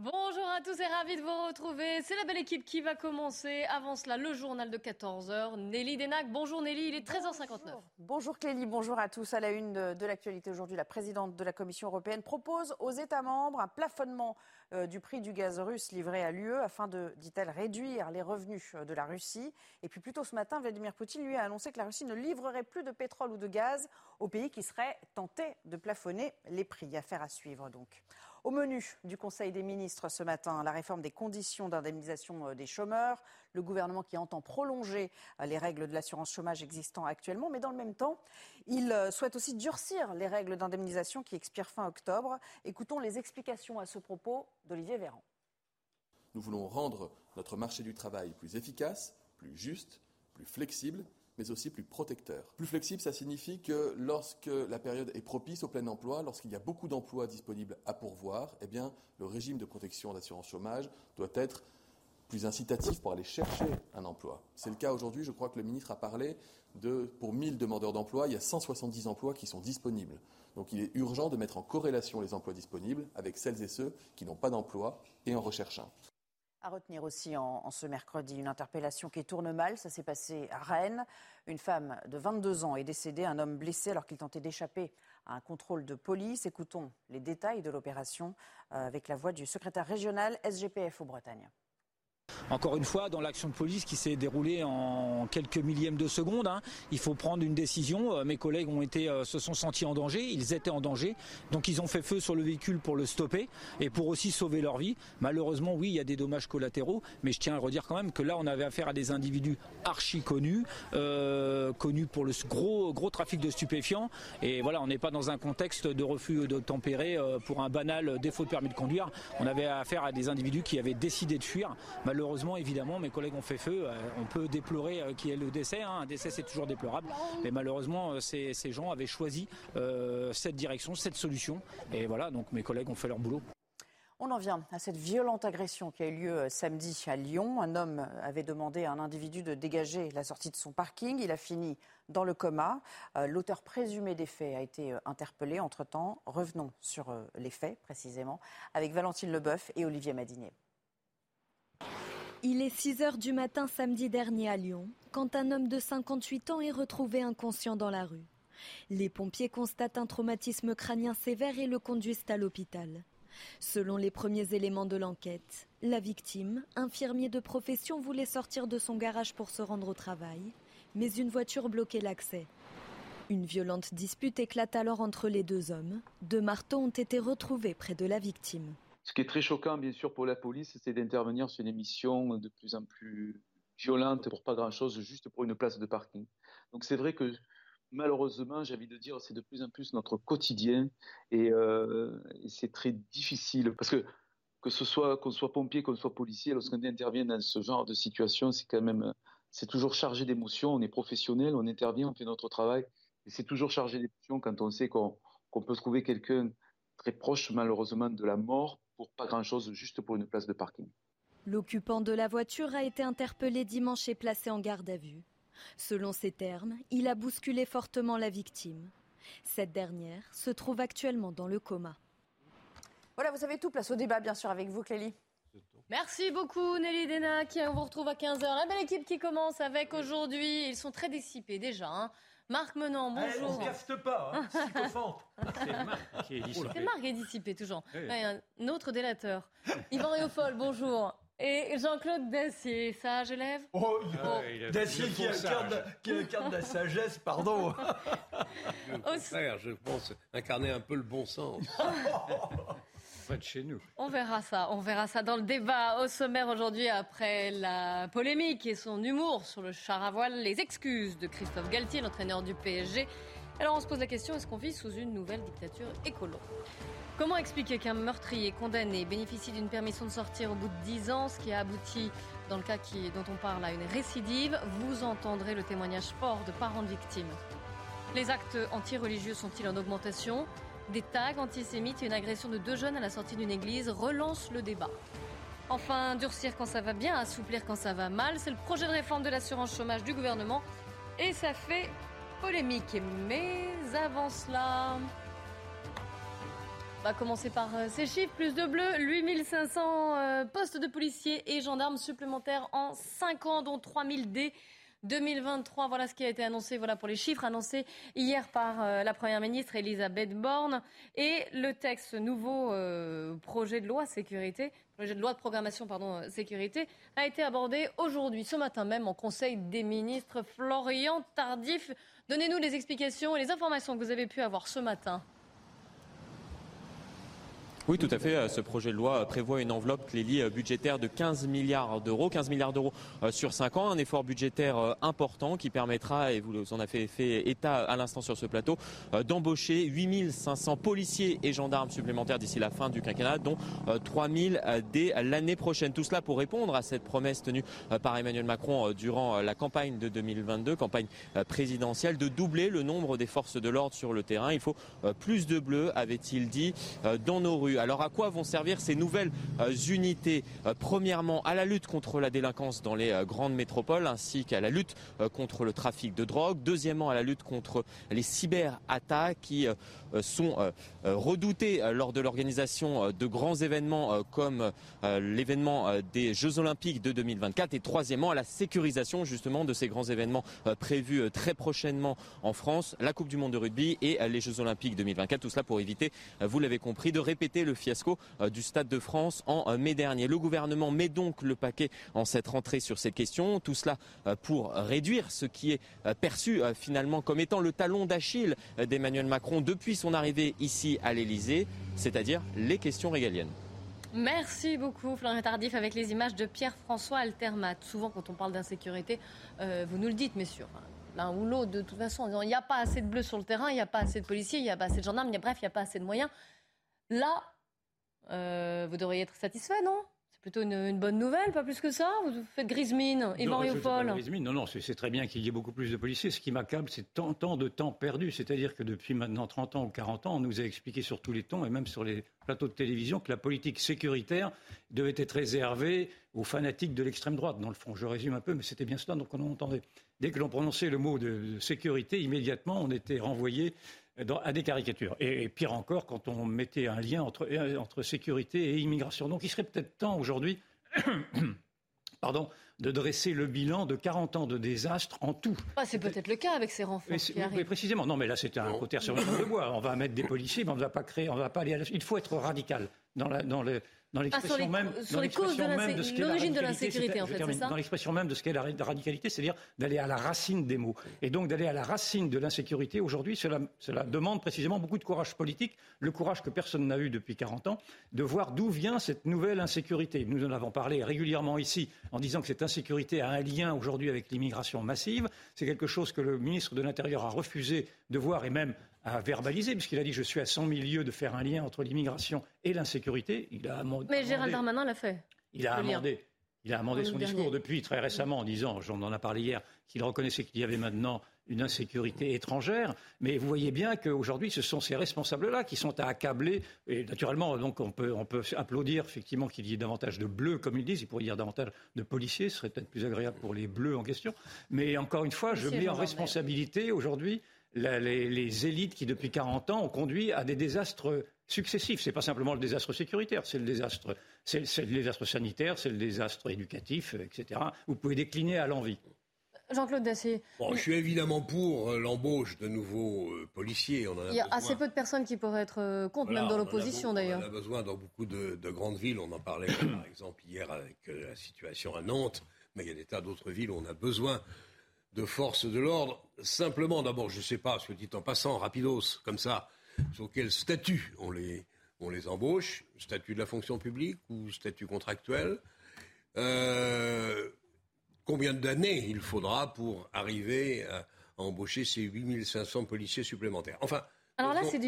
Bonjour à tous et ravi de vous retrouver. C'est la belle équipe qui va commencer. Avant cela, le journal de 14h. Nelly Denac. Bonjour Nelly, il est 13h59. Bonjour, Clélie, bonjour à tous. À la une de, l'actualité aujourd'hui, la présidente de la Commission européenne propose aux États membres un plafonnement euh, du prix du gaz russe livré à l'UE afin de, dit-elle, réduire les revenus euh, de la Russie. Et puis plus tôt ce matin, Vladimir Poutine lui a annoncé que la Russie ne livrerait plus de pétrole ou de gaz aux pays qui seraient tentés de plafonner les prix. Affaire à suivre donc. Au menu du Conseil des ministres ce matin, la réforme des conditions d'indemnisation euh, des chômeurs, le gouvernement qui entend prolonger euh, les règles de l'assurance chômage existant actuellement, mais dans le même temps, il euh, souhaite aussi durcir les règles d'indemnisation qui expirent fin octobre. Écoutons les explications à ce propos d'Olivier Véran. Nous voulons rendre notre marché du travail plus efficace, plus juste, plus flexible mais aussi plus protecteur. Plus flexible, ça signifie que lorsque la période est propice au plein emploi, lorsqu'il y a beaucoup d'emplois disponibles à pourvoir, eh le régime de protection d'assurance chômage doit être plus incitatif pour aller chercher un emploi. C'est le cas aujourd'hui, je crois que le ministre a parlé de, pour 1000 demandeurs d'emploi, il y a 170 emplois qui sont disponibles. Donc il est urgent de mettre en corrélation les emplois disponibles avec celles et ceux qui n'ont pas d'emploi et en recherchent un. À retenir aussi en, ce mercredi une interpellation qui tourne mal. Ça s'est passé à Rennes. Une femme de 22 ans est décédée, un homme blessé alors qu'il tentait d'échapper à un contrôle de police. Écoutons les détails de l'opération euh, avec la voix du secrétaire régional SGPF au Bretagne. Encore une fois, dans l'action de police qui s'est déroulée en quelques millièmes de seconde, hein, il faut prendre une décision. Euh, mes collègues euh, se sont sentis en danger, ils étaient en danger, donc ils ont fait feu sur le véhicule pour le stopper et pour aussi sauver leur vie. Malheureusement, oui, il y a des dommages collatéraux, mais je tiens à redire quand même que là, on avait affaire à des individus archi connus, euh, connus pour le gros, trafic de stupéfiants. Et voilà, on n'est pas dans un contexte de refus de tempérer pour un banal défaut de permis de conduire. On avait affaire à des individus qui avaient décidé de fuir. Évidemment, mes collègues ont fait feu. Euh, on peut déplorer euh, qu'il y ait le décès. Hein. Un décès, c'est toujours déplorable. Mais malheureusement, euh, ces, gens avaient choisi cette direction, cette solution. Et voilà, donc mes collègues ont fait leur boulot. On en vient à cette violente agression qui a eu lieu samedi à Lyon. Un homme avait demandé à un individu de dégager la sortie de son parking. Il a fini dans le coma. L'auteur présumé des faits a été interpellé entre-temps. Revenons sur les faits précisément avec Valentine Leboeuf et Olivier Madinier. Il est 6 heures du matin samedi dernier à Lyon, quand un homme de 58 ans est retrouvé inconscient dans la rue. Les pompiers constatent un traumatisme crânien sévère et le conduisent à l'hôpital. Selon les premiers éléments de l'enquête, la victime, infirmier de profession, voulait sortir de son garage pour se rendre au travail, mais une voiture bloquait l'accès. Une violente dispute éclate alors entre les deux hommes. Deux marteaux ont été retrouvés près de la victime. Ce qui est très choquant, bien sûr, pour la police, c'est d'intervenir sur une émission de plus en plus violente pour pas grand-chose, juste pour une place de parking. Donc c'est vrai que malheureusement, j'ai envie de dire, c'est de plus en plus notre quotidien et, euh, c'est très difficile parce que que ce soit qu'on soit pompier, qu'on soit policier, lorsqu'on intervient dans ce genre de situation, c'est quand même c'est toujours chargé d'émotions. On est professionnel, on intervient, on fait notre travail, et c'est toujours chargé d'émotions quand on sait qu'on peut trouver quelqu'un très proche malheureusement de la mort pour pas grand-chose, juste pour une place de parking. L'occupant de la voiture a été interpellé dimanche et placé en garde à vue. Selon ses termes, il a bousculé fortement la victime. Cette dernière se trouve actuellement dans le coma. Voilà, vous avez tout, place au débat bien sûr avec vous Clélie. Merci beaucoup Nelly Dena qui on vous retrouve à 15h. La belle équipe qui commence avec aujourd'hui, ils sont très dissipés déjà. Hein. Marc Menant, bonjour. Elle ne pas, hein, C'est Marc qui est dissipé. C'est Marc qui est dissipé, toujours. un autre délateur. Yvan Réaufol, bonjour. Et Jean-Claude Dacier, sage élève Oh, Dacier qui incarne, de la sagesse, pardon. Au contraire, je pense incarner un peu le bon sens. On verra ça, on verra ça dans le débat au sommaire aujourd'hui après la polémique et son humour sur le char à voile, les excuses de Christophe Galtier, l'entraîneur du PSG. Alors on se pose la question, est-ce qu'on vit sous une nouvelle dictature écolo? Comment expliquer qu'un meurtrier condamné bénéficie d'une permission de sortir au bout de 10 ans, ce qui a abouti, dans le cas dont on parle, à une récidive? Vous entendrez le témoignage fort de parents de victimes. Les actes anti-religieux sont-ils en augmentation? Des tags antisémites et une agression de deux jeunes à la sortie d'une église relancent le débat. Enfin, durcir quand ça va bien, assouplir quand ça va mal, c'est le projet de réforme de l'assurance chômage du gouvernement et ça fait polémique. Mais avant cela... On va commencer par euh, ces chiffres. Plus de bleu, 8500 euh, postes de policiers et gendarmes supplémentaires en 5 ans, dont 3000 dès 2023. Voilà ce qui a été annoncé voilà pour les chiffres annoncés hier par euh, la Première ministre Elisabeth Borne. Et le texte nouveau projet de loi sécurité, projet de loi de programmation pardon, sécurité, a été abordé aujourd'hui, ce matin même, en Conseil des ministres. Florian Tardif, donnez-nous les explications et les informations que vous avez pu avoir ce matin. Oui, tout à fait. Euh, ce projet de loi prévoit une enveloppe clélie euh, budgétaire de 15 milliards d'euros, 15 milliards d'euros euh, sur 5 ans, un effort budgétaire important qui permettra, et vous en avez fait état à l'instant sur ce plateau, d'embaucher 8500 policiers et gendarmes supplémentaires d'ici la fin du quinquennat, dont 3000 dès l'année prochaine. Tout cela pour répondre à cette promesse tenue par Emmanuel Macron durant la campagne de 2022, campagne présidentielle, de doubler le nombre des forces de l'ordre sur le terrain. Il faut plus de bleus, avait-il dit, dans nos rues. Alors à quoi vont servir ces nouvelles euh, unités? Euh, Premièrement, à la lutte contre la délinquance dans les euh, grandes métropoles ainsi qu'à la lutte contre le trafic de drogue. Deuxièmement, à la lutte contre les cyberattaques qui sont redoutées lors de l'organisation de grands événements comme l'événement des Jeux Olympiques de 2024. Et troisièmement, à la sécurisation justement de ces grands événements prévus très prochainement en France, la Coupe du Monde de rugby et les Jeux Olympiques 2024. Tout cela pour éviter, vous l'avez compris, de répéter le fiasco euh, du Stade de France en euh, mai dernier. Le gouvernement met donc le paquet en cette rentrée sur ces questions. Tout cela euh, pour réduire ce qui est perçu finalement comme étant le talon d'Achille d'Emmanuel Macron depuis son arrivée ici à l'Elysée, c'est-à-dire les questions régaliennes. Merci beaucoup, Florian Tardif, avec les images de Pierre-François Altermat. Souvent, quand on parle d'insécurité, vous nous le dites, messieurs, l'un ou l'autre, de toute façon, il n'y a pas assez de bleus sur le terrain, il n'y a pas assez de policiers, il n'y a pas assez de gendarmes, bref, il n'y a pas assez de moyens. Là, euh, vous devriez être satisfait, non? C'est plutôt une, bonne nouvelle, pas plus que ça? Vous faites grise mine et Mariupol Non, non, c'est très bien qu'il y ait beaucoup plus de policiers. Ce qui m'accable, c'est tant, tant de temps perdu. C'est-à-dire que depuis maintenant 30 ans ou 40 ans, on nous a expliqué sur tous les tons et même sur les plateaux de télévision que la politique sécuritaire devait être réservée aux fanatiques de l'extrême droite. Dans le fond, je résume un peu, mais c'était bien cela, donc on entendait. Dès que l'on prononçait le mot de sécurité, immédiatement, on était renvoyé à des caricatures. Et, pire encore, quand on mettait un lien entre, euh, entre sécurité et immigration. Donc il serait peut-être temps aujourd'hui pardon, de dresser le bilan de 40 ans de désastre en tout. Ah, c'est peut-être le cas avec ces renforts qui arrivent. précisément, non, mais là c'est un côté sur le bois. On va mettre des policiers, mais on ne va pas créer, on va pas aller à Il faut être radical dans, la, dans le dans l'expression même, de l'origine de l'insécurité, en fait, c'est ça Dans l'expression même de ce qu'est la radicalité, c'est-à-dire d'aller à la racine des mots. Et donc d'aller à la racine de l'insécurité, aujourd'hui, cela, cela demande précisément beaucoup de courage politique, le courage que personne n'a eu depuis 40 ans, de voir d'où vient cette nouvelle insécurité. Nous en avons parlé régulièrement ici, en disant que cette insécurité a un lien aujourd'hui avec l'immigration massive. C'est quelque chose que le ministre de l'Intérieur a refusé de voir et même a verbalisé, puisqu'il a dit je suis à 100 000 de faire un lien entre l'immigration et l'insécurité. Il a amendé, Mais Gérald Darmanin l'a fait. Il a amendé. Il a amendé son discours depuis très récemment en disant, j'en en a parlé hier, qu'il reconnaissait qu'il y avait maintenant une insécurité étrangère. Mais vous voyez bien qu'aujourd'hui, ce sont ces responsables-là qui sont à accabler. Et naturellement, donc, on peut, on peut applaudir effectivement qu'il y ait davantage de bleus, comme ils disent. Il pourrait y avoir davantage de policiers. Ce serait peut-être plus agréable pour les bleus en question. Mais encore une fois, je mets en responsabilité aujourd'hui les, élites qui, depuis 40 ans, ont conduit à des désastres successifs. Ce n'est pas simplement le désastre sécuritaire, c'est le désastre, c'est, le désastre sanitaire, c'est le désastre éducatif, etc. Vous pouvez décliner à l'envie. Jean-Claude Dacier. je suis évidemment pour euh, l'embauche de nouveaux euh, policiers. Il y a assez peu de personnes qui pourraient être euh, contre, même dans l'opposition d'ailleurs. On a besoin dans beaucoup de, grandes villes. On en parlait par exemple hier avec la situation à Nantes, mais il y a des tas d'autres villes où on a besoin de forces de l'ordre. Simplement, d'abord, je ne sais pas, ce dit en passant, rapidos, comme ça, sur quel statut on les, on les embauche, statut de la fonction publique ou statut contractuel. Euh, combien d'années il faudra pour arriver à, embaucher ces 8500 policiers supplémentaires Enfin, alors là, c'est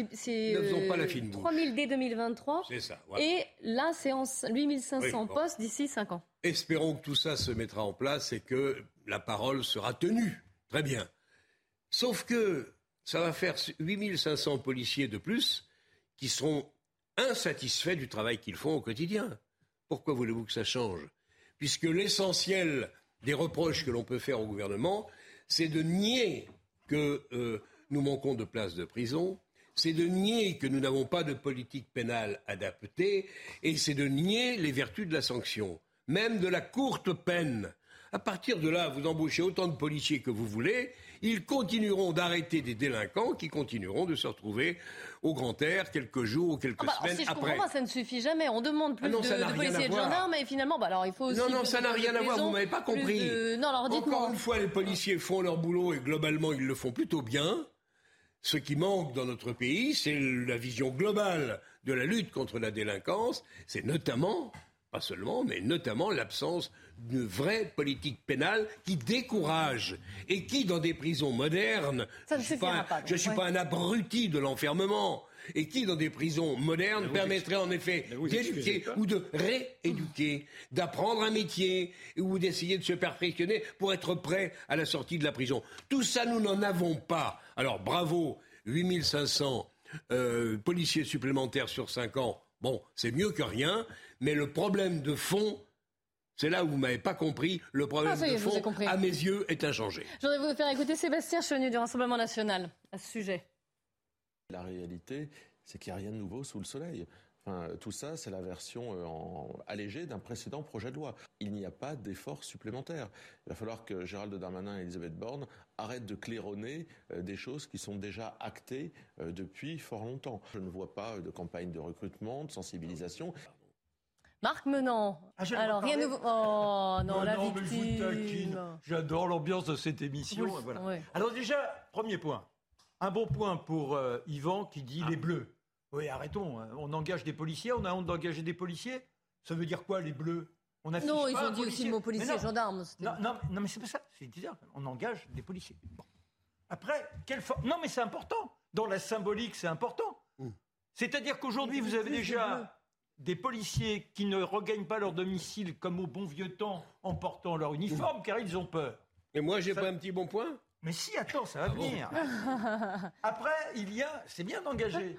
3000 dès 2023. C'est ça. Et là, c'est 8500 postes d'ici 5 ans. Espérons que tout ça se mettra en place et que la parole sera tenue. Très bien. Sauf que ça va faire 8500 policiers de plus qui seront insatisfaits du travail qu'ils font au quotidien. Pourquoi voulez-vous que ça change? Puisque l'essentiel des reproches que l'on peut faire au gouvernement, c'est de nier que euh, nous manquons de places de prison, c'est de nier que nous n'avons pas de politique pénale adaptée et c'est de nier les vertus de la sanction, même de la courte peine. À partir de là, vous embauchez autant de policiers que vous voulez, ils continueront d'arrêter des délinquants qui continueront de se retrouver au grand air quelques jours ou quelques ah bah, semaines si je après. Comprends ça ne suffit jamais. On demande plus ah de, policiers et de gendarmes, et finalement, bah alors il faut aussi. Non, non, ça n'a rien à voir. Vous m'avez pas compris. Non, alors Encore une fois, les policiers font leur boulot et globalement, ils le font plutôt bien. Ce qui manque dans notre pays, c'est la vision globale de la lutte contre la délinquance. C'est notamment, pas seulement, mais notamment l'absence d'une vraie politique pénale qui décourage et qui, dans des prisons modernes, je ne suis, pas, suis pas un abruti de l'enfermement, et qui, dans des prisons modernes, permettrait en effet d'éduquer ou de rééduquer, d'apprendre un métier ou d'essayer de se perfectionner pour être prêt à la sortie de la prison. Tout ça, nous n'en avons pas. Alors bravo, 8500 euh, policiers supplémentaires sur 5 ans. Bon, c'est mieux que rien, mais le problème de fond, c'est là où vous m'avez pas compris. Le problème ah, de fond, à mes yeux, est inchangé. Je voudrais vous faire écouter Sébastien Chenu du Rassemblement national à ce sujet. La réalité, c'est qu'il n'y a rien de nouveau sous le soleil tout ça, c'est la version euh, allégée d'un précédent projet de loi. Il n'y a pas d'effort supplémentaire. Il va falloir que Gérald Darmanin et Elisabeth Borne arrêtent de claironner euh, des choses qui sont déjà actées euh, depuis fort longtemps. Je ne vois pas de campagne de recrutement, de sensibilisation. Marc Menant. Ah, Alors, rien de nouveau. Oh non, la victime. J'adore l'ambiance de cette émission. Alors déjà, premier point. Un bon point pour Yvan qui dit les bleus. Oui, arrêtons. Hein. On engage des policiers, on a honte d'engager des policiers. Ça veut dire quoi, les bleus? On Non, ils ont dit aussi le mot policier, non, gendarme. Non, non, mais c'est pas ça. C'est dire on engage des policiers. Après, quelle Non, mais c'est important. Dans la symbolique, c'est important. Mmh. C'est-à-dire qu'aujourd'hui, vous avez déjà des policiers qui ne regagnent pas leur domicile comme au bon vieux temps en portant leur uniforme, car ils ont peur. Et moi, j'ai pas un petit bon point? Mais si, attends, ça va ah venir. Après, il y a, c'est bien d'engager.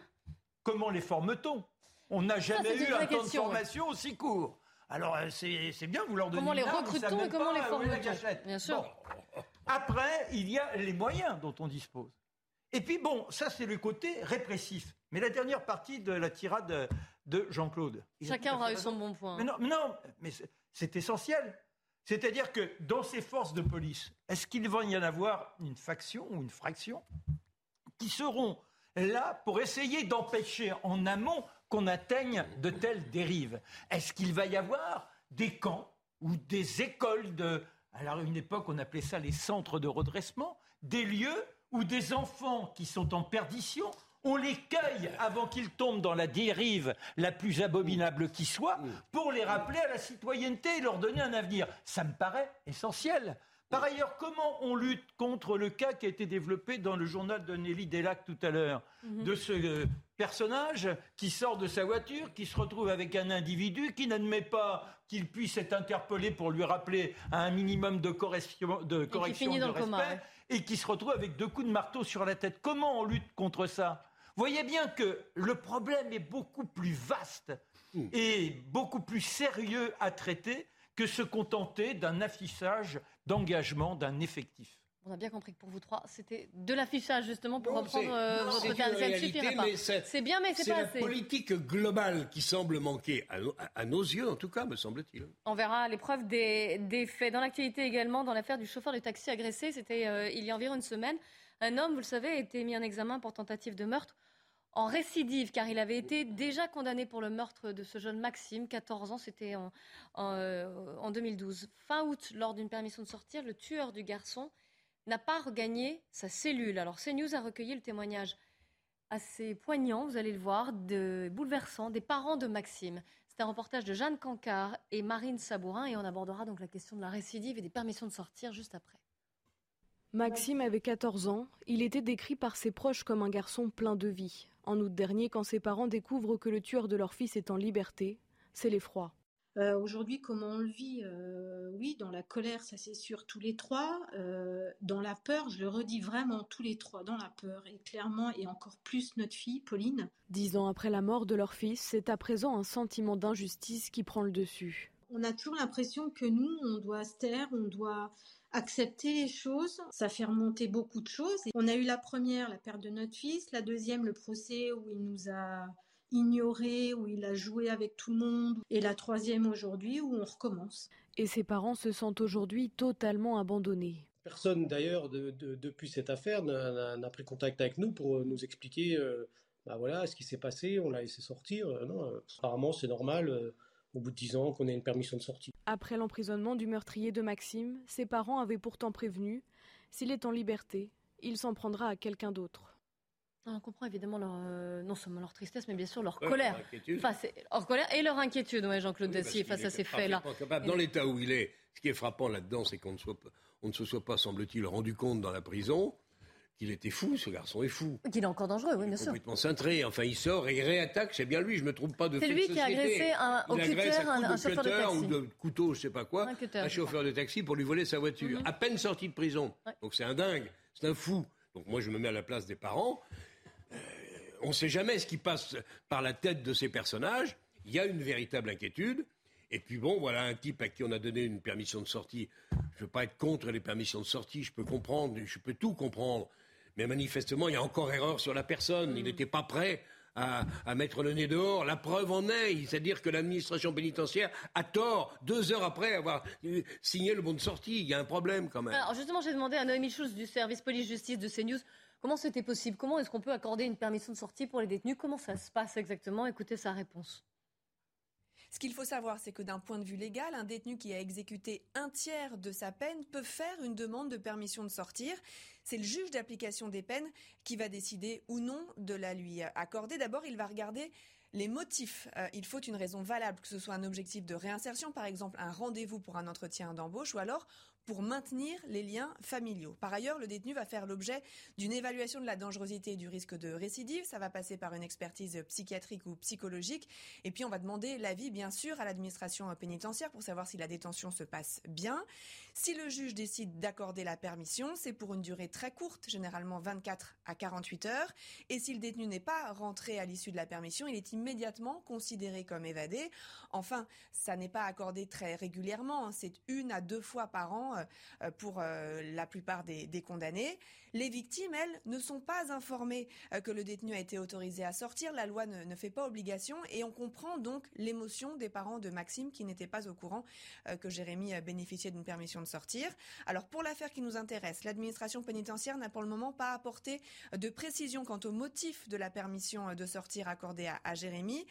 Comment les forme-t-on? On n'a jamais eu un temps de formation aussi court. Alors euh, c'est bien, vous leur donnez Comment les recrute-t-on et comment les forme-t-on? Bien sûr. Après, il y a les moyens dont on dispose. Et puis bon, ça c'est le côté répressif. Mais la dernière partie de la tirade de Jean-Claude. Chacun aura eu son bon point. Mais non, mais, non, mais c'est essentiel. C'est-à-dire que dans ces forces de police, est-ce qu'il va y en avoir une faction ou une fraction qui seront là pour essayer d'empêcher en amont qu'on atteigne de telles dérives? Est-ce qu'il va y avoir des camps ou des écoles de... Alors à une époque, on appelait ça les centres de redressement, des lieux où des enfants qui sont en perdition on les cueille avant qu'ils tombent dans la dérive la plus abominable qui soit pour les rappeler à la citoyenneté et leur donner un avenir. Ça me paraît essentiel. Par ailleurs, comment on lutte contre le cas qui a été développé dans le journal de Nelly Delac tout à l'heure, mhm. de ce euh, personnage qui sort de sa voiture, qui se retrouve avec un individu qui n'admet pas qu'il puisse être interpellé pour lui rappeler un minimum de correction de, correction de respect, et qui se retrouve avec deux coups de marteau sur la tête. Comment on lutte contre ça? Voyez bien que le problème est beaucoup plus vaste et beaucoup plus sérieux à traiter que se contenter d'un affichage d'engagement d'un effectif. On a bien compris que pour vous trois, c'était de l'affichage justement pour reprendre euh, votre terme. Ça ne suffira pas. C'est bien, mais c'est pas assez. C'est la politique globale qui semble manquer, à, nos yeux en tout cas, me semble-t-il. On verra l'épreuve des, des, faits. Dans l'actualité également, dans l'affaire du chauffeur de taxi agressé, c'était euh, il y a environ une semaine. Un homme, vous le savez, a été mis en examen pour tentative de meurtre en récidive, car il avait été déjà condamné pour le meurtre de ce jeune Maxime, 14 ans, c'était en, en, 2012. Euh, fin août, lors d'une permission de sortir, le tueur du garçon n'a pas regagné sa cellule. Alors CNews a recueilli le témoignage assez poignant, vous allez le voir, de, bouleversant, des parents de Maxime. C'est un reportage de Jeanne Cancard et Marine Sabourin, et on abordera donc la question de la récidive et des permissions de sortir juste après. Maxime avait 14 ans. Il était décrit par ses proches comme un garçon plein de vie. En août dernier, quand ses parents découvrent que le tueur de leur fils est en liberté, c'est l'effroi. Euh, aujourd'hui, comment on le vit euh, Oui, dans la colère, ça c'est sûr, tous les trois. Euh, dans la peur, je le redis vraiment, tous les trois, dans la peur. Et clairement, et encore plus notre fille, Pauline. Dix ans après la mort de leur fils, c'est à présent un sentiment d'injustice qui prend le dessus. On a toujours l'impression que nous, on doit se taire, on doit accepter les choses, ça fait remonter beaucoup de choses. on a eu la première, la perte de notre fils, la deuxième, le procès où il nous a ignoré, où il a joué avec tout le monde, et la troisième aujourd'hui où on recommence. Et ses parents se sentent aujourd'hui totalement abandonnés. Personne d'ailleurs depuis cette affaire n'a pris contact avec nous pour nous expliquer euh, bah voilà ce qui s'est passé, on l'a laissé sortir. Euh, non, euh, apparemment c'est normal au bout de dix ans qu'on ait une permission de sortie. Après l'emprisonnement du meurtrier de Maxime, ses parents avaient pourtant prévenu s'il est en liberté, il s'en prendra à quelqu'un d'autre. On comprend évidemment leur, euh, non seulement leur tristesse, mais bien sûr leur colère. Enfin, leur colère et leur inquiétude, ouais, Jean-Claude Dacier, face à ces faits-là. Dans l'état où il est, ce qui est frappant là-dedans, c'est qu'on ne, on ne se soit pas, semble-t-il, rendu compte dans la prison qu'il était fou, ce garçon est fou. Qu'il est encore dangereux, oui, bien sûr. Complètement cintré. Enfin, il sort et il réattaque, c'est bien lui, je ne me trompe pas de C'est lui qui a agressé un, au cutter un, chauffeur de taxi. ou de couteau, je ne sais pas quoi, un, chauffeur de taxi pour lui voler sa voiture. Mhm. À peine sorti de prison. Donc c'est un dingue, c'est un fou. Donc moi, je me mets à la place des parents. Euh, on ne sait jamais ce qui passe par la tête de ces personnages. Il y a une véritable inquiétude. Et puis bon, voilà un type à qui on a donné une permission de sortie. Je ne veux pas être contre les permissions de sortie, je peux comprendre, je peux tout comprendre. Mais manifestement, il y a encore erreur sur la personne. Il n'était pas prêt à, mettre le nez dehors. La preuve en est, c'est-à-dire que l'administration pénitentiaire a tort deux heures après avoir signé le bon de sortie. Il y a un problème quand même. Alors justement, j'ai demandé à Noémie Schulz du service police-justice de CNews comment c'était possible? Comment est-ce qu'on peut accorder une permission de sortie pour les détenus? Comment ça se passe exactement? Écoutez sa réponse. Ce qu'il faut savoir, c'est que d'un point de vue légal, un détenu qui a exécuté un tiers de sa peine peut faire une demande de permission de sortir. C'est le juge d'application des peines qui va décider ou non de la lui accorder. D'abord, il va regarder les motifs. Euh, il faut une raison valable, que ce soit un objectif de réinsertion, par exemple un rendez-vous pour un entretien d'embauche, ou alors pour maintenir les liens familiaux. Par ailleurs, le détenu va faire l'objet d'une évaluation de la dangerosité et du risque de récidive. Ça va passer par une expertise psychiatrique ou psychologique. Et puis, on va demander l'avis, bien sûr, à l'administration pénitentiaire pour savoir si la détention se passe bien. Si le juge décide d'accorder la permission, c'est pour une durée très courte, généralement 24 à 48 heures. Et si le détenu n'est pas rentré à l'issue de la permission, il est immédiatement considéré comme évadé. Enfin, ça n'est pas accordé très régulièrement. Hein. C'est une à deux fois par an euh, euh, pour euh, la plupart des, condamnés. Les victimes, elles, ne sont pas informées que le détenu a été autorisé à sortir. La loi ne, fait pas obligation et on comprend donc l'émotion des parents de Maxime qui n'étaient pas au courant que Jérémy bénéficiait d'une permission de sortir. Alors pour l'affaire qui nous intéresse, l'administration pénitentiaire n'a pour le moment pas apporté de précision quant au motif de la permission de sortir accordée à, à Jérémy.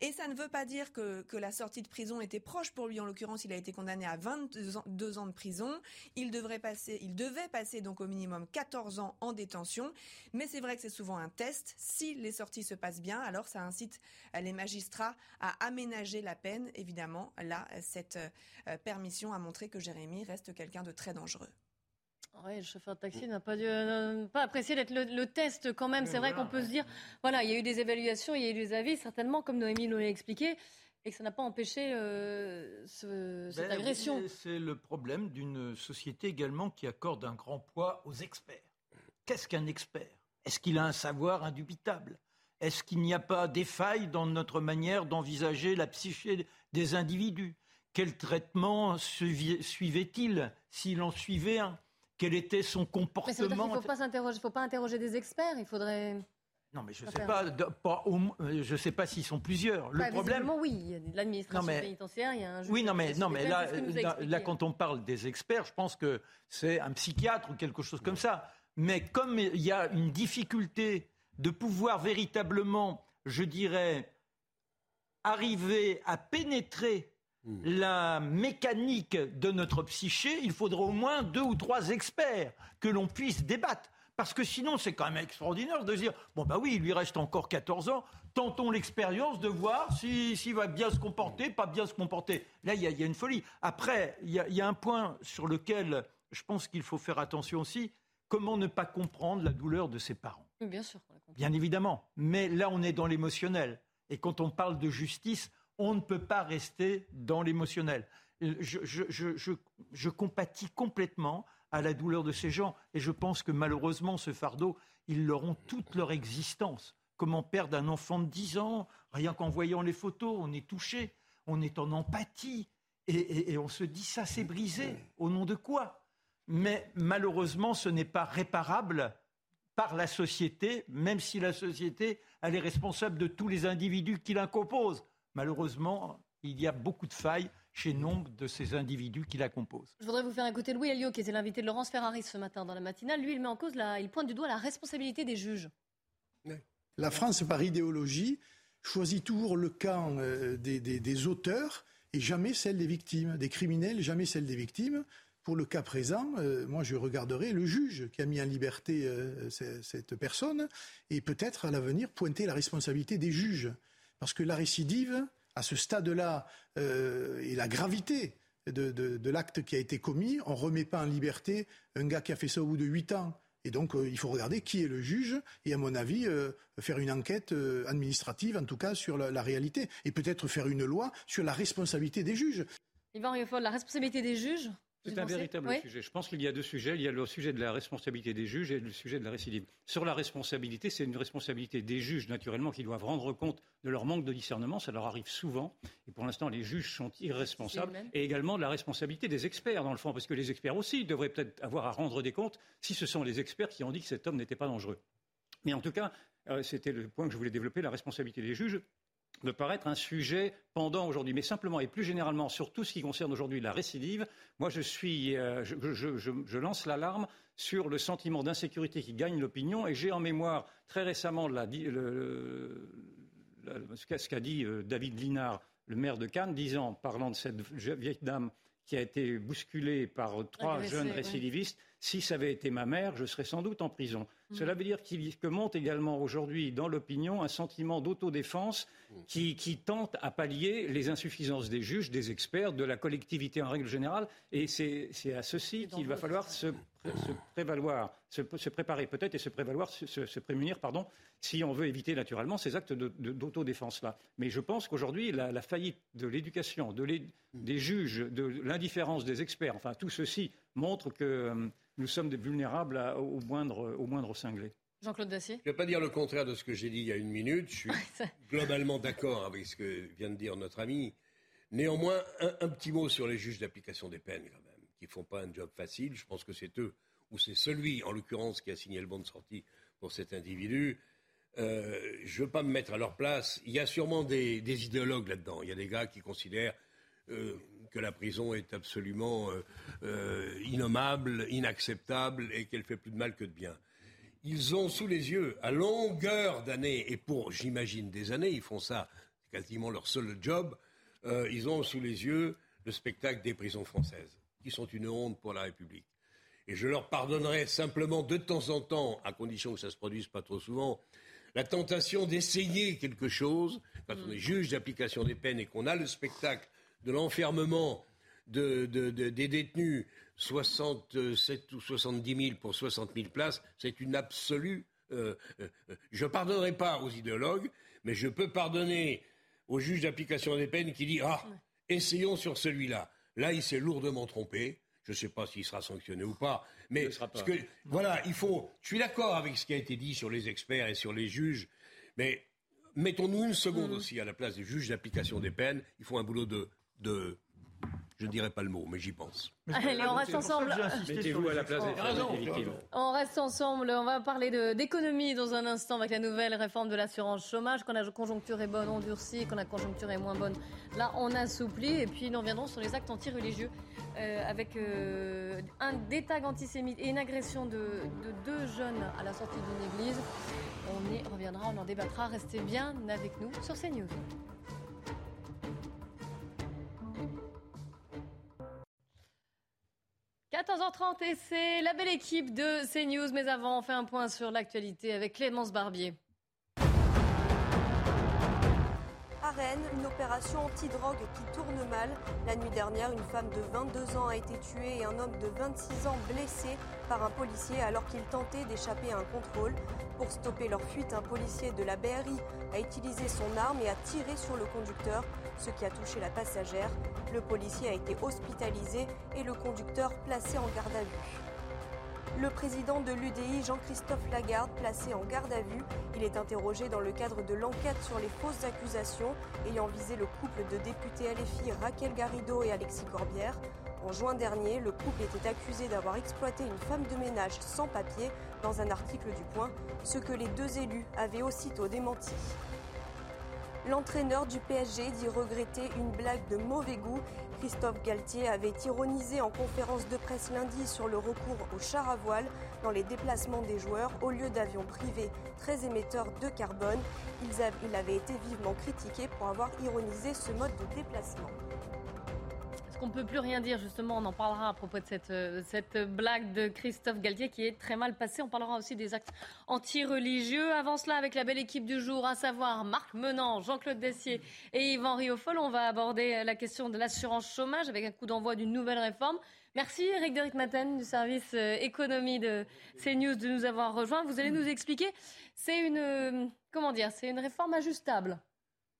Et ça ne veut pas dire que, la sortie de prison était proche pour lui. En l'occurrence, il a été condamné à 22 ans, ans de prison. Il devrait passer, il devait passer donc au minimum 14 ans en détention. Mais c'est vrai que c'est souvent un test. Si les sorties se passent bien, alors ça incite les magistrats à aménager la peine. Évidemment, là, cette euh, permission a montré que Jérémy reste quelqu'un de très dangereux. Oui, le chauffeur de taxi n'a pas, dû, euh, pas apprécié d'être le, test quand même. C'est vrai qu'on peut se dire, voilà, il y a eu des évaluations, il y a eu des avis, certainement, comme Noémie nous l'a expliqué, et que ça n'a pas empêché euh, cette ben agression. C'est le problème d'une société également qui accorde un grand poids aux experts. Qu'est-ce qu'un expert? Est-ce qu'il a un savoir indubitable? Est-ce qu'il n'y a pas des failles dans notre manière d'envisager la psyché des individus? Quel traitement suivait-il s'il en suivait un? Quel était son comportement. Mais il ne faut pas interroger des experts, il faudrait. Non, mais je ne sais pas, euh, je sais pas s'ils sont plusieurs. Le problème, oui, il y a l'administration pénitentiaire, il y a un juge. Oui, non, mais non, mais là, là, quand on parle des experts, je pense que c'est un psychiatre ou quelque chose comme ça. Mais comme il y a une difficulté de pouvoir véritablement, je dirais, arriver à pénétrer Hmm. la mécanique de notre psyché, il faudra au moins deux ou trois experts que l'on puisse débattre. Parce que sinon, c'est quand même extraordinaire de dire bon, bah oui, il lui reste encore 14 ans, tentons l'expérience de voir s'il va bien se comporter, pas bien se comporter. Là, il y, a une folie. Après, il y, a un point sur lequel je pense qu'il faut faire attention aussi comment ne pas comprendre la douleur de ses parents Bien sûr. Bien évidemment. Mais là, on est dans l'émotionnel. Et quand on parle de justice, on ne peut pas rester dans l'émotionnel. Je, compatis complètement à la douleur de ces gens et je pense que malheureusement ce fardeau, ils l'auront toute leur existence. Comment perdre un enfant de 10 ans Rien qu'en voyant les photos, on est touché, on est en empathie et, on se dit ça c'est brisé. Au nom de quoi? Mais malheureusement, ce n'est pas réparable par la société, même si la société elle est responsable de tous les individus qui la composent. Malheureusement, il y a beaucoup de failles chez nombre de ces individus qui la composent. Je voudrais vous faire écouter Louis Elio, qui était l'invité de Laurence Ferrari ce matin dans la matinale. Lui, il met en cause, il pointe du doigt la responsabilité des juges. La France, par idéologie, choisit toujours le camp euh, des, auteurs et jamais celle des victimes, des criminels, jamais celle des victimes. Pour le cas présent, euh, moi je regarderai le juge qui a mis en liberté euh, cette personne et peut-être à l'avenir pointer la responsabilité des juges. Parce que la récidive, à ce stade-là euh, et la gravité de, l'acte qui a été commis, on ne remet pas en liberté un gars qui a fait ça au bout de huit ans. Et donc, euh, il faut regarder qui est le juge et, à mon avis, euh, faire une enquête administrative, en tout cas, sur la, réalité. Et peut-être faire une loi sur la responsabilité des juges. Yvan Rioufol, la responsabilité des juges c'est un véritable sujet. Je pense qu'il y a deux sujets. Il y a le sujet de la responsabilité des juges et le sujet de la récidive. Sur la responsabilité, c'est une responsabilité des juges, naturellement, qui doivent rendre compte de leur manque de discernement. Ça leur arrive souvent. Et pour l'instant, les juges sont irresponsables. Et également de la responsabilité des experts, dans le fond, parce que les experts aussi devraient peut-être avoir à rendre des comptes si ce sont les experts qui ont dit que cet homme n'était pas dangereux. Mais en tout cas, euh, c'était le point que je voulais développer, la responsabilité des juges me paraît être un sujet pendant aujourd'hui. Mais simplement et plus généralement sur tout ce qui concerne aujourd'hui la récidive, moi je, suis, euh, je, lance l'alarme sur le sentiment d'insécurité qui gagne l'opinion et j'ai en mémoire très récemment ce qu'a dit euh, David Linard, le maire de Cannes, disant, parlant de cette vieille dame qui a été bousculée par trois jeunes récidivistes, si ça avait été ma mère, je serais sans doute en prison. Mm. Cela veut dire qu'il que monte également aujourd'hui dans l'opinion un sentiment d'autodéfense mm. qui, qui, tente à pallier les insuffisances des juges, des experts, de la collectivité en règle générale. Et c'est à ceci qu'il va falloir se, prévaloir, se, préparer peut-être et se prévaloir, se, prémunir, pardon, si on veut éviter naturellement ces actes d'autodéfense-là. Mais je pense qu'aujourd'hui, la, faillite de l'éducation, de mm. des juges, de l'indifférence des experts, enfin tout ceci montre que euh, nous sommes vulnérables au, moindre, au moindre cinglé. Jean-Claude Dacier Je ne vais pas dire le contraire de ce que j'ai dit il y a une minute. Je suis globalement d'accord avec ce que vient de dire notre ami. Néanmoins, un, petit mot sur les juges d'application des peines, quand même, qui ne font pas un job facile. Je pense que c'est eux, ou c'est celui, en l'occurrence, qui a signé le bon de sortie pour cet individu. Euh, je ne veux pas me mettre à leur place. Il y a sûrement des, idéologues là-dedans. Il y a des gars qui considèrent euh, que la prison est absolument euh, euh, innommable, inacceptable et qu'elle fait plus de mal que de bien. Ils ont sous les yeux, à longueur d'années, et pour, j'imagine, des années, ils font ça, c'est quasiment leur seul job, euh, ils ont sous les yeux le spectacle des prisons françaises, qui sont une honte pour la République. Et je leur pardonnerai simplement de temps en temps, à condition que ça se produise pas trop souvent, la tentation d'essayer quelque chose, quand on est juge d'application des peines et qu'on a le spectacle de l'enfermement des détenus, 67 ou 70 000 pour 60 000 places, c'est une absolue. Euh, euh, je ne pardonnerai pas aux idéologues, mais je peux pardonner au juge d'application des peines qui dit Ah, essayons sur celui-là. Là, il s'est lourdement trompé. Je ne sais pas s'il sera sanctionné ou pas. Mais que, voilà, il faut. Je suis d'accord avec ce qui a été dit sur les experts et sur les juges, mais mettons-nous une seconde mmh. aussi à la place des juges d'application des peines. Il faut un boulot de de je ne dirais pas le mot, mais j'y pense. Allez, on reste ensemble. Mettez-vous à la place des victimes. On reste ensemble. On va parler d'économie dans un instant avec la nouvelle réforme de l'assurance chômage. Quand la conjoncture est bonne, on durcit. Quand la conjoncture est moins bonne, là, on assouplit. Et puis, nous reviendrons sur les actes anti-religieux euh, avec euh, un des tags antisémites et une agression de, de deux jeunes à la sortie d'une église. On y reviendra, on en débattra. Restez bien avec nous sur CNews. 14h30 et c'est la belle équipe de CNews. Mais avant, on fait un point sur l'actualité avec Clémence Barbier. Une opération anti-drogue qui tourne mal. La nuit dernière, une femme de 22 ans a été tuée et un homme de 26 ans blessé par un policier alors qu'il tentait d'échapper à un contrôle. Pour stopper leur fuite, un policier de la BRI a utilisé son arme et a tiré sur le conducteur ce qui a touché la passagère. Le policier a été hospitalisé et le conducteur placé en garde à vue. Le président de l'UDI, Jean-Christophe Lagarde, placé en garde à vue. Il est interrogé dans le cadre de l'enquête sur les fausses accusations ayant visé le couple de députés LFI Raquel Garrido et Alexis Corbière. En juin dernier, le couple était accusé d'avoir exploité une femme de ménage sans papier dans un article du Point, ce que les deux élus avaient aussitôt démenti. L'entraîneur du PSG dit regretter une blague de mauvais goût. Christophe Galtier avait ironisé en conférence de presse lundi sur le recours au char à voile dans les déplacements des joueurs au lieu d'avions privés très émetteurs de carbone. Il avait été vivement critiqué pour avoir ironisé ce mode de déplacement qu'on ne peut plus rien dire Justement, on en parlera à propos de cette, euh, cette blague de Christophe Galtier qui est très mal passée. On parlera aussi des actes anti-religieux. Avant cela, avec la belle équipe du jour, à savoir Marc Menant, Jean-Claude Dessier et Yvan Riofol, on va aborder la question de l'assurance chômage avec un coup d'envoi d'une nouvelle réforme. Merci Eric Deric Maten du service euh, économie de CNews de nous avoir rejoints. Vous allez nous expliquer, euh, c'est une réforme ajustable.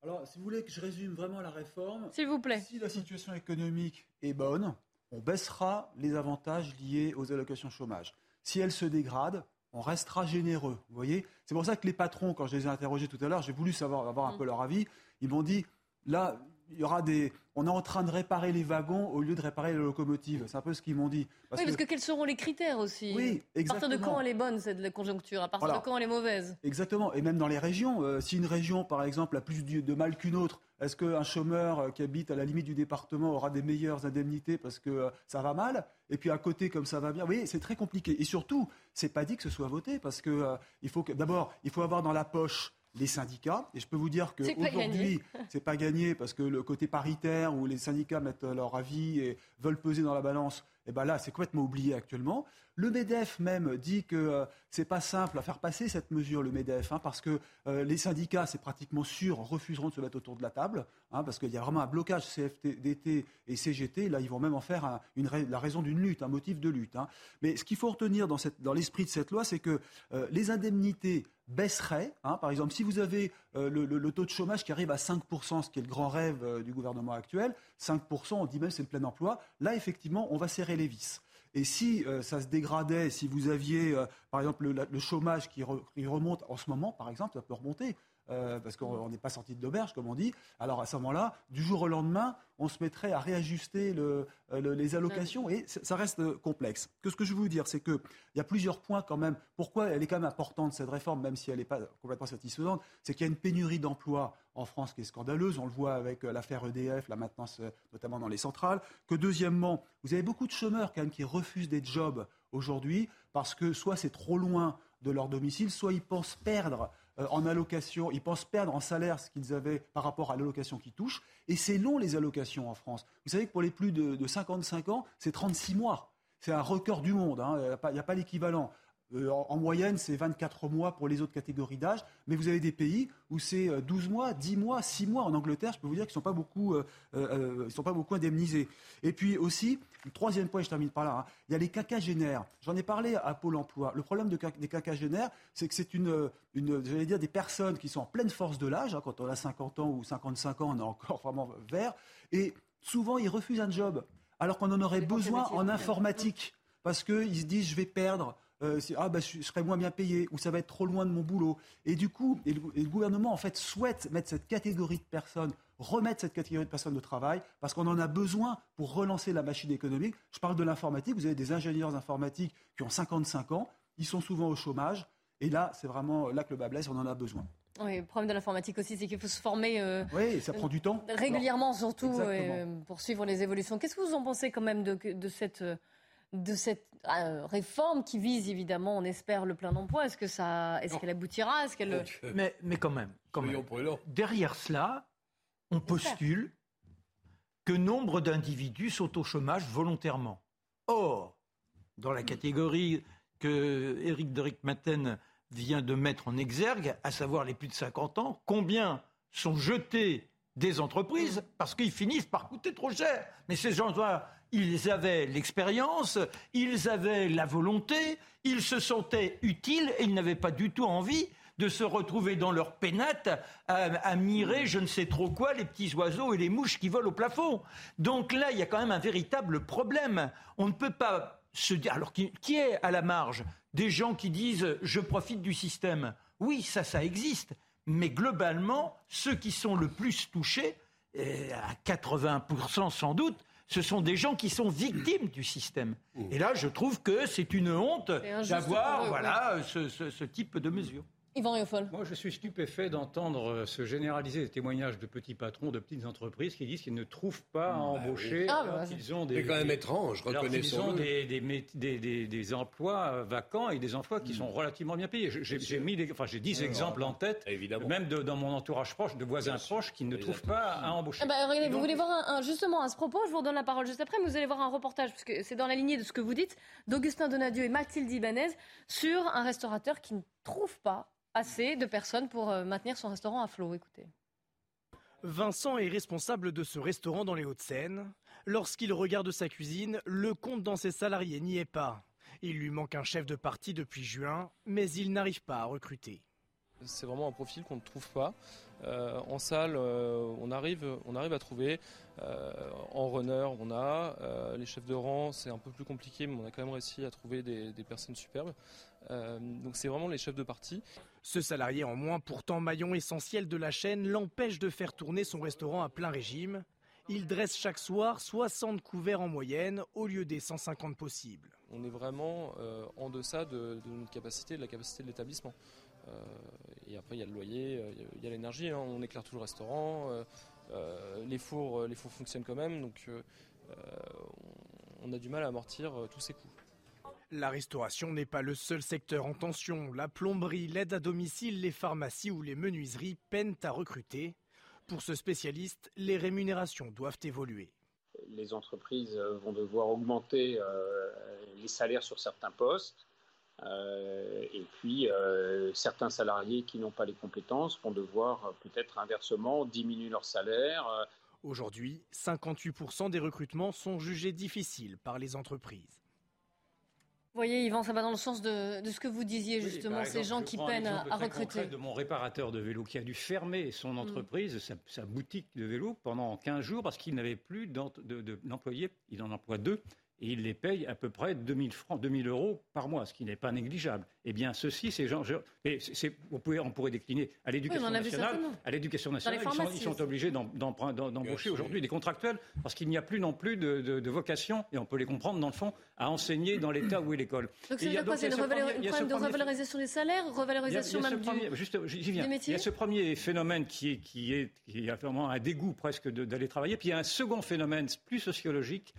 Alors, si vous voulez que je résume vraiment la réforme, s'il vous plaît. Si la situation économique est bonne, on baissera les avantages liés aux allocations chômage. Si elle se dégrade, on restera généreux. Vous voyez C'est pour ça que les patrons, quand je les ai interrogés tout à l'heure, j'ai voulu savoir avoir un mm. peu leur avis. Ils m'ont dit là, il y aura des. On est en train de réparer les wagons au lieu de réparer les locomotives. C'est un peu ce qu'ils m'ont dit. oui, parce que quels seront les critères aussi? Oui, exactement. À partir de quand elle est bonne, cette conjoncture? À partir de quand elle est mauvaise? Exactement. Et même dans les régions. Euh, si une région, par exemple, a plus de mal qu'une autre, est-ce qu'un chômeur euh, qui habite à la limite du département aura des meilleures indemnités parce que euh, ça va mal? Et puis à côté, comme ça va bien, oui, c'est très compliqué. Et surtout, c'est pas dit que ce soit voté parce que il faut que d'abord, il faut avoir dans la poche les syndicats. Et je peux vous dire qu'aujourd'hui, c'est pas gagné parce que le côté paritaire où les syndicats mettent leur avis et veulent peser dans la balance, et eh ben là, c'est complètement oublié actuellement. Le MEDEF même dit que euh, c'est pas simple à faire passer cette mesure, le MEDEF, hein, parce que euh, les syndicats, c'est pratiquement sûr, refuseront de se mettre autour de la table, hein, parce qu'il y a vraiment un blocage CFDT et CGT. Là, ils vont même en faire une, la raison d'une lutte, un motif de lutte. Hein. Mais ce qu'il faut retenir dans, dans l'esprit de cette loi, c'est que euh, les indemnités baisseraient. par exemple, si vous avez le, le, taux de chômage qui arrive à 5%, ce qui est le grand rêve du gouvernement actuel, 5%, on dit même c'est le plein emploi, là, effectivement, on va serrer les vis. Et si euh, ça se dégradait, si vous aviez, euh, par exemple, le, chômage qui, remonte en ce moment, par exemple, ça peut remonter. Euh, parce qu'on n'est pas sorti de l'auberge, comme on dit. Alors à ce moment-là, du jour au lendemain, on se mettrait à réajuster le, les allocations et ça reste complexe. Que ce que je veux vous dire, c'est qu'il y a plusieurs points quand même. Pourquoi elle est quand même importante cette réforme, même si elle n'est pas complètement satisfaisante, c'est qu'il y a une pénurie d'emplois en France qui est scandaleuse. On le voit avec l'affaire EDF, la maintenance notamment dans les centrales. Que deuxièmement, vous avez beaucoup de chômeurs quand même qui refusent des jobs aujourd'hui parce que soit c'est trop loin de leur domicile, soit ils pensent perdre euh, en allocation, ils pensent perdre en salaire ce qu'ils avaient par rapport à l'allocation qu'ils touchent. Et c'est long les allocations en France. Vous savez que pour les plus de, 55 ans, c'est 36 mois. C'est un record du monde, hein. il n'y a pas l'équivalent. Euh, en, moyenne, c'est 24 mois pour les autres catégories d'âge, mais vous avez des pays où c'est 12 euh, mois, 10 mois, 6 mois. En Angleterre, je peux vous dire qu'ils ne sont, pas beaucoup, euh, sont pas beaucoup indemnisés. Et puis aussi, le troisième point, je termine par là, hein, il y a les quinquagénaires. J'en ai parlé à Pôle emploi. Le problème de, des quinquagénaires, c'est que c'est une, une j'allais dire, des personnes qui sont en pleine force de l'âge. Hein, quand on a 50 ans ou 55 ans, on est encore vraiment vert. Et souvent, ils refusent un job, alors qu'on en aurait besoin en informatique. Parce qu'ils se disent, je vais perdre euh, ah bah, je, serai moins bien payé ou ça va être trop loin de mon boulot. Et du coup, et le, gouvernement en fait souhaite mettre cette catégorie de personnes, remettre cette catégorie de personnes au travail parce qu'on en a besoin pour relancer la machine économique. Je parle de l'informatique. Vous avez des ingénieurs informatiques qui ont 55 ans, ils sont souvent au chômage. Et là, c'est vraiment là que le bas blesse, on en a besoin. Oui, le problème de l'informatique aussi, c'est qu'il faut se former. Euh, oui, ça prend du temps. Régulièrement, surtout, euh, pour suivre les évolutions. Qu'est-ce que vous en pensez quand même de, de cette de cette euh, réforme qui vise évidemment, on espère, le plein emploi. Est-ce que ça, est-ce qu'elle aboutira? Est-ce qu'elle mais, mais quand même, quand même. derrière cela, on postule que nombre d'individus sont au chômage volontairement. Or, dans la catégorie que Éric Derick Maten vient de mettre en exergue, à savoir les plus de 50 ans, combien sont jetés des entreprises? Parce qu'ils finissent par coûter trop cher. Mais ces gens-là, ils avaient l'expérience, ils avaient la volonté, ils se sentaient utiles et ils n'avaient pas du tout envie de se retrouver dans leur pénate à, mirer je ne sais trop quoi, les petits oiseaux et les mouches qui volent au plafond. Donc là, il y a quand même un véritable problème. On ne peut pas se dire. Alors, qui, qui est à la marge Des gens qui disent je profite du système? Oui, ça, ça existe. Mais globalement, ceux qui sont le plus touchés, à 80% sans doute, Ce sont des gens qui sont victimes du système. Mmh. Et là, je trouve que c'est une honte d'avoir voilà, ce type de mesures. Moi, je suis stupéfait d'entendre euh, se généraliser des témoignages de petits patrons, de petites entreprises qui disent qu'ils ne trouvent pas à bah embaucher. Ah, bah, ils ont des. C'est quand même étrange, reconnaissons Ils ont des, des, des, emplois euh, vacants et des emplois qui mm. sont relativement bien payés. J'ai mis, enfin, j'ai 10 exemples en tête, Évidemment. même dans mon entourage proche, de voisins proches qui ne trouvent pas à embaucher. Ah bah, vous voulez voir un, justement à ce propos, je vous redonne la parole juste après, mais vous allez voir un reportage, parce que c'est dans la lignée de ce que vous dites, d'Augustin Donadieu et Mathilde Ibanez sur un restaurateur qui ne trouve pas assez de personnes pour euh, maintenir son restaurant à flot. Écoutez. Vincent est responsable de ce restaurant dans les Hauts-de-Seine. Lorsqu'il regarde sa cuisine, le compte dans ses salariés n'y est pas. Il lui manque un chef de partie depuis juin, mais il n'arrive pas à recruter. C'est vraiment un profil qu'on ne trouve pas. Euh, en salle, euh, on, arrive, on arrive à trouver. En runner, on a. les chefs de rang, c'est un peu plus compliqué, mais on a quand même réussi à trouver des, des personnes superbes. donc c'est vraiment les chefs de partie. Ce salarié en moins, pourtant maillon essentiel de la chaîne, l'empêche de faire tourner son restaurant à plein régime. Il dresse chaque soir 60 couverts en moyenne au lieu des 150 possibles. On est vraiment euh, en deçà de, notre capacité, de la capacité de l'établissement. Euh, et après, il y a le loyer, euh, il y a l'énergie. Hein. On éclaire tout le restaurant. Les, fours, les fours fonctionnent quand même. Donc, on a du mal à amortir tous ces coûts. La restauration n'est pas le seul secteur en tension. La plomberie, l'aide à domicile, les pharmacies ou les menuiseries peinent à recruter. Pour ce spécialiste, les rémunérations doivent évoluer. Les entreprises vont devoir augmenter euh, les salaires sur certains postes. Euh, et puis, euh, certains salariés qui n'ont pas les compétences vont devoir peut-être inversement diminuer leur salaire. Aujourd'hui, 58% des recrutements sont jugés difficiles par les entreprises. Vous voyez, Yvan, ça va dans le sens de, ce que vous disiez justement, ces gens qui peinent à recruter. de mon réparateur de vélo qui a dû fermer son mm. entreprise, sa, boutique de vélo pendant 15 jours parce qu'il n'avait plus d'employés. Il en emploie deux et il les paye à peu près 2000 francs, 2000 euros par mois, ce qui n'est pas négligeable. Eh bien, ceci, ces gens, on, pourrait décliner à l'éducation nationale. À l'éducation nationale, ils sont, obligés d'embaucher aujourd'hui des contractuels parce qu'il n'y a plus non plus de, vocation, et on peut les comprendre dans le fond, à enseigner dans l'État où est l'école. Donc, c'est quoi? C'est le problème de revalorisation des salaires, revalorisation même du, viens. Il y a ce premier phénomène qui, est, qui, est, qui a vraiment un dégoût presque d'aller travailler, puis il y a un second phénomène plus sociologique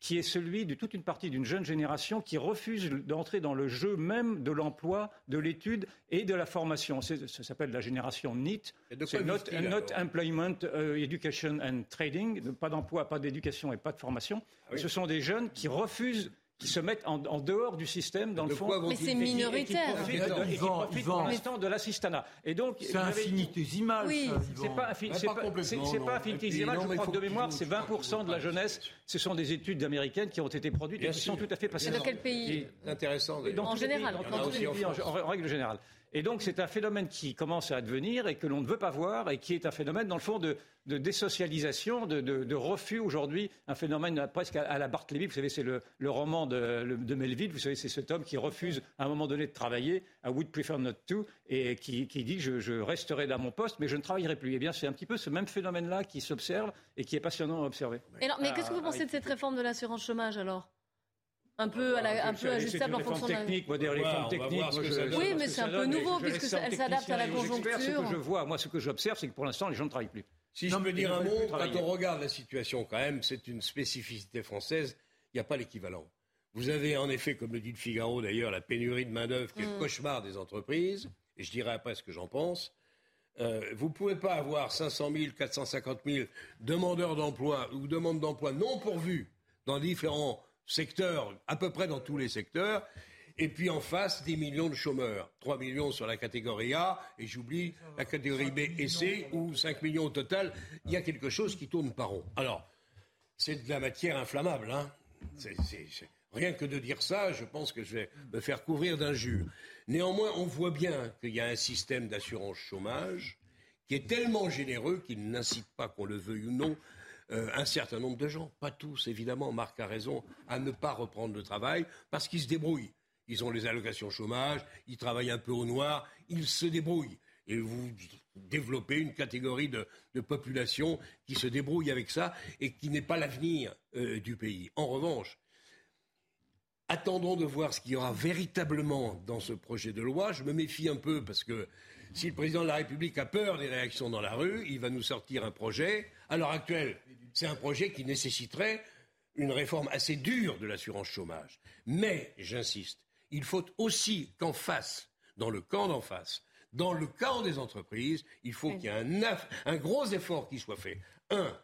qui est celui de toute une partie d'une jeune génération qui refuse d'entrer dans le jeu même de l'emploi, de l'étude et de la formation. Ça s'appelle la génération NEET. C'est not, Employment, uh, Education and Trading. Pas d'emploi, pas d'éducation et pas de formation. Ah Ce sont des jeunes qui refusent qui se mettent en, dehors du système, dans le fond. Mais c'est minoritaire. Et qui profitent, pour l'instant de l'assistanat. Et donc, c'est infinitésimal. Oui. C'est pas, c'est pas, infinitésimal. Je crois que de mémoire, c'est 20% de la jeunesse. Ce sont des études américaines qui ont été produites et qui sont tout à fait passées. de quel pays Intéressant. En général. En règle générale. Et donc, c'est un phénomène qui commence à advenir et que l'on ne veut pas voir et qui est un phénomène, dans le fond, de, désocialisation, de, refus aujourd'hui, un phénomène presque à, la Bartleby. Vous savez, c'est le, roman de, Melville. Vous savez, c'est cet homme qui refuse à un moment donné de travailler, I would prefer not to, et qui, dit je, resterai dans mon poste, mais je ne travaillerai plus. Eh bien, c'est un petit peu ce même phénomène-là qui s'observe et qui est passionnant à observer. mais qu'est-ce que vous pensez de cette réforme de l'assurance chômage alors? Un peu, un peu ajustable en fonction techniques, moi, les formes techniques. oui, mais c'est un peu nouveau puisque elle s'adapte à la conjoncture. Ce que je vois, moi, ce que j'observe, c'est que pour l'instant, les gens ne travaillent plus. Si je peux dire un mot, quand on regarde la situation, quand même, c'est une spécificité française. Il n'y a pas l'équivalent. Vous avez en effet, comme le dit le Figaro d'ailleurs, la pénurie de main-d'œuvre qui est le mm. cauchemar des entreprises. Et je dirais après ce que j'en pense. Euh, vous ne pouvez pas avoir 500 000, 450 000 demandeurs d'emploi ou demandes d'emploi non pourvus dans différents secteurs, à peu près dans tous les secteurs. Et puis en face, des millions de chômeurs. 3 millions sur la catégorie A, et j'oublie la catégorie B et C, ou 5 millions au total. Il y a quelque chose qui tourne par rond. Alors, c'est de la matière inflammable. Hein Rien que de dire ça, je pense que je vais me faire couvrir d'injures. Néanmoins, on voit bien qu'il y a un système d'assurance chômage qui est tellement généreux qu'il n'incite pas, qu'on le veuille ou non, euh, un certain nombre de gens, pas tous évidemment, Marc a raison, à ne pas reprendre le travail parce qu'ils se débrouillent. Ils ont les allocations chômage, ils travaillent un peu au noir, ils se débrouillent. Et vous développez une catégorie de, population qui se débrouille avec ça et qui n'est pas l'avenir euh, du pays. En revanche, attendons de voir ce qu'il y aura véritablement dans ce projet de loi. Je me méfie un peu parce que si le président de la République a peur des réactions dans la rue, il va nous sortir un projet. À l'heure actuelle, c'est un projet qui nécessiterait une réforme assez dure de l'assurance chômage. Mais, j'insiste, il faut aussi qu'en face, dans le camp d'en face, dans le camp des entreprises, il faut qu'il y ait un, un gros effort qui soit fait. Un,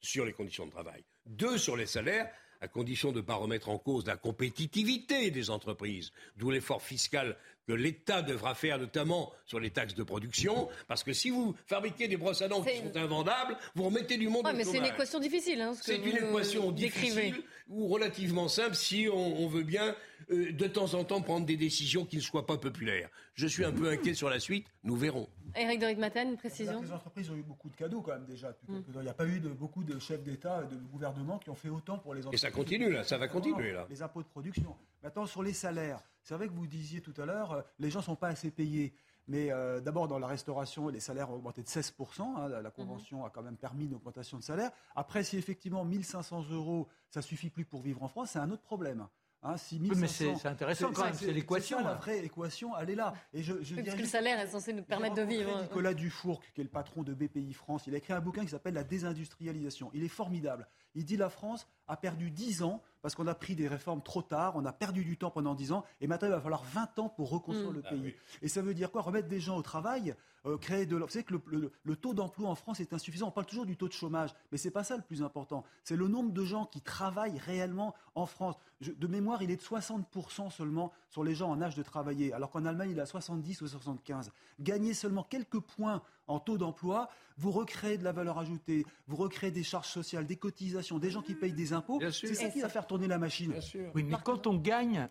sur les conditions de travail. Deux, sur les salaires à condition de ne pas remettre en cause la compétitivité des entreprises, d'où l'effort fiscal que l'État devra faire, notamment sur les taxes de production, parce que si vous fabriquez des brosses à dents qui sont invendables, vous remettez du monde ouais, mais c'est une équation difficile. Hein, c'est une équation difficile ou relativement simple si on, veut bien euh, de temps en temps prendre des décisions qui ne soient pas populaires. Je suis un peu inquiet sur la suite, nous verrons. Eric de Maten, une précision Les entreprises ont eu beaucoup de cadeaux quand même déjà. Mm. Il n'y a pas eu de, beaucoup de chefs d'État et de gouvernement qui ont fait autant pour les entreprises. Et ça continue là, ça va continuer là. Les impôts de production. Maintenant sur les salaires, c'est vrai que vous disiez tout à l'heure, euh, les gens ne sont pas assez payés. Mais euh, d'abord, dans la restauration, les salaires ont augmenté de 16%. Hein, la, convention a quand même permis une augmentation de salaire. Après, si effectivement 1500 euros, ça suffit plus pour vivre en France, c'est un autre problème. Hein, mais c'est intéressant quand même, c'est l'équation. La vraie équation, elle est là. Et je, parce que le salaire est censé nous permettre de vivre. Nicolas Dufourc, qui est le patron de BPI France, il a écrit un bouquin qui s'appelle La désindustrialisation. Il est formidable. Il dit la France a perdu 10 ans parce qu'on a pris des réformes trop tard, on a perdu du temps pendant 10 ans, et maintenant il va falloir 20 ans pour reconstruire mm. le ah pays. Et ça veut dire quoi? Remettre des gens au travail, euh, créer de... Vous savez que le, taux d'emploi en France est insuffisant. On parle toujours du taux de chômage, mais ce n'est pas ça le plus important. C'est le nombre de gens qui travaillent réellement en France. de mémoire, il est de 60% seulement sur les gens en âge de travailler, alors qu'en Allemagne, il est à 70 ou 75. Gagner seulement quelques points en taux d'emploi, vous recréez de la valeur ajoutée, vous recréez des charges sociales, des cotisations, des gens qui payent des impôts. C'est ça qui va faire tourner la machine. Oui, mais quand on gagne,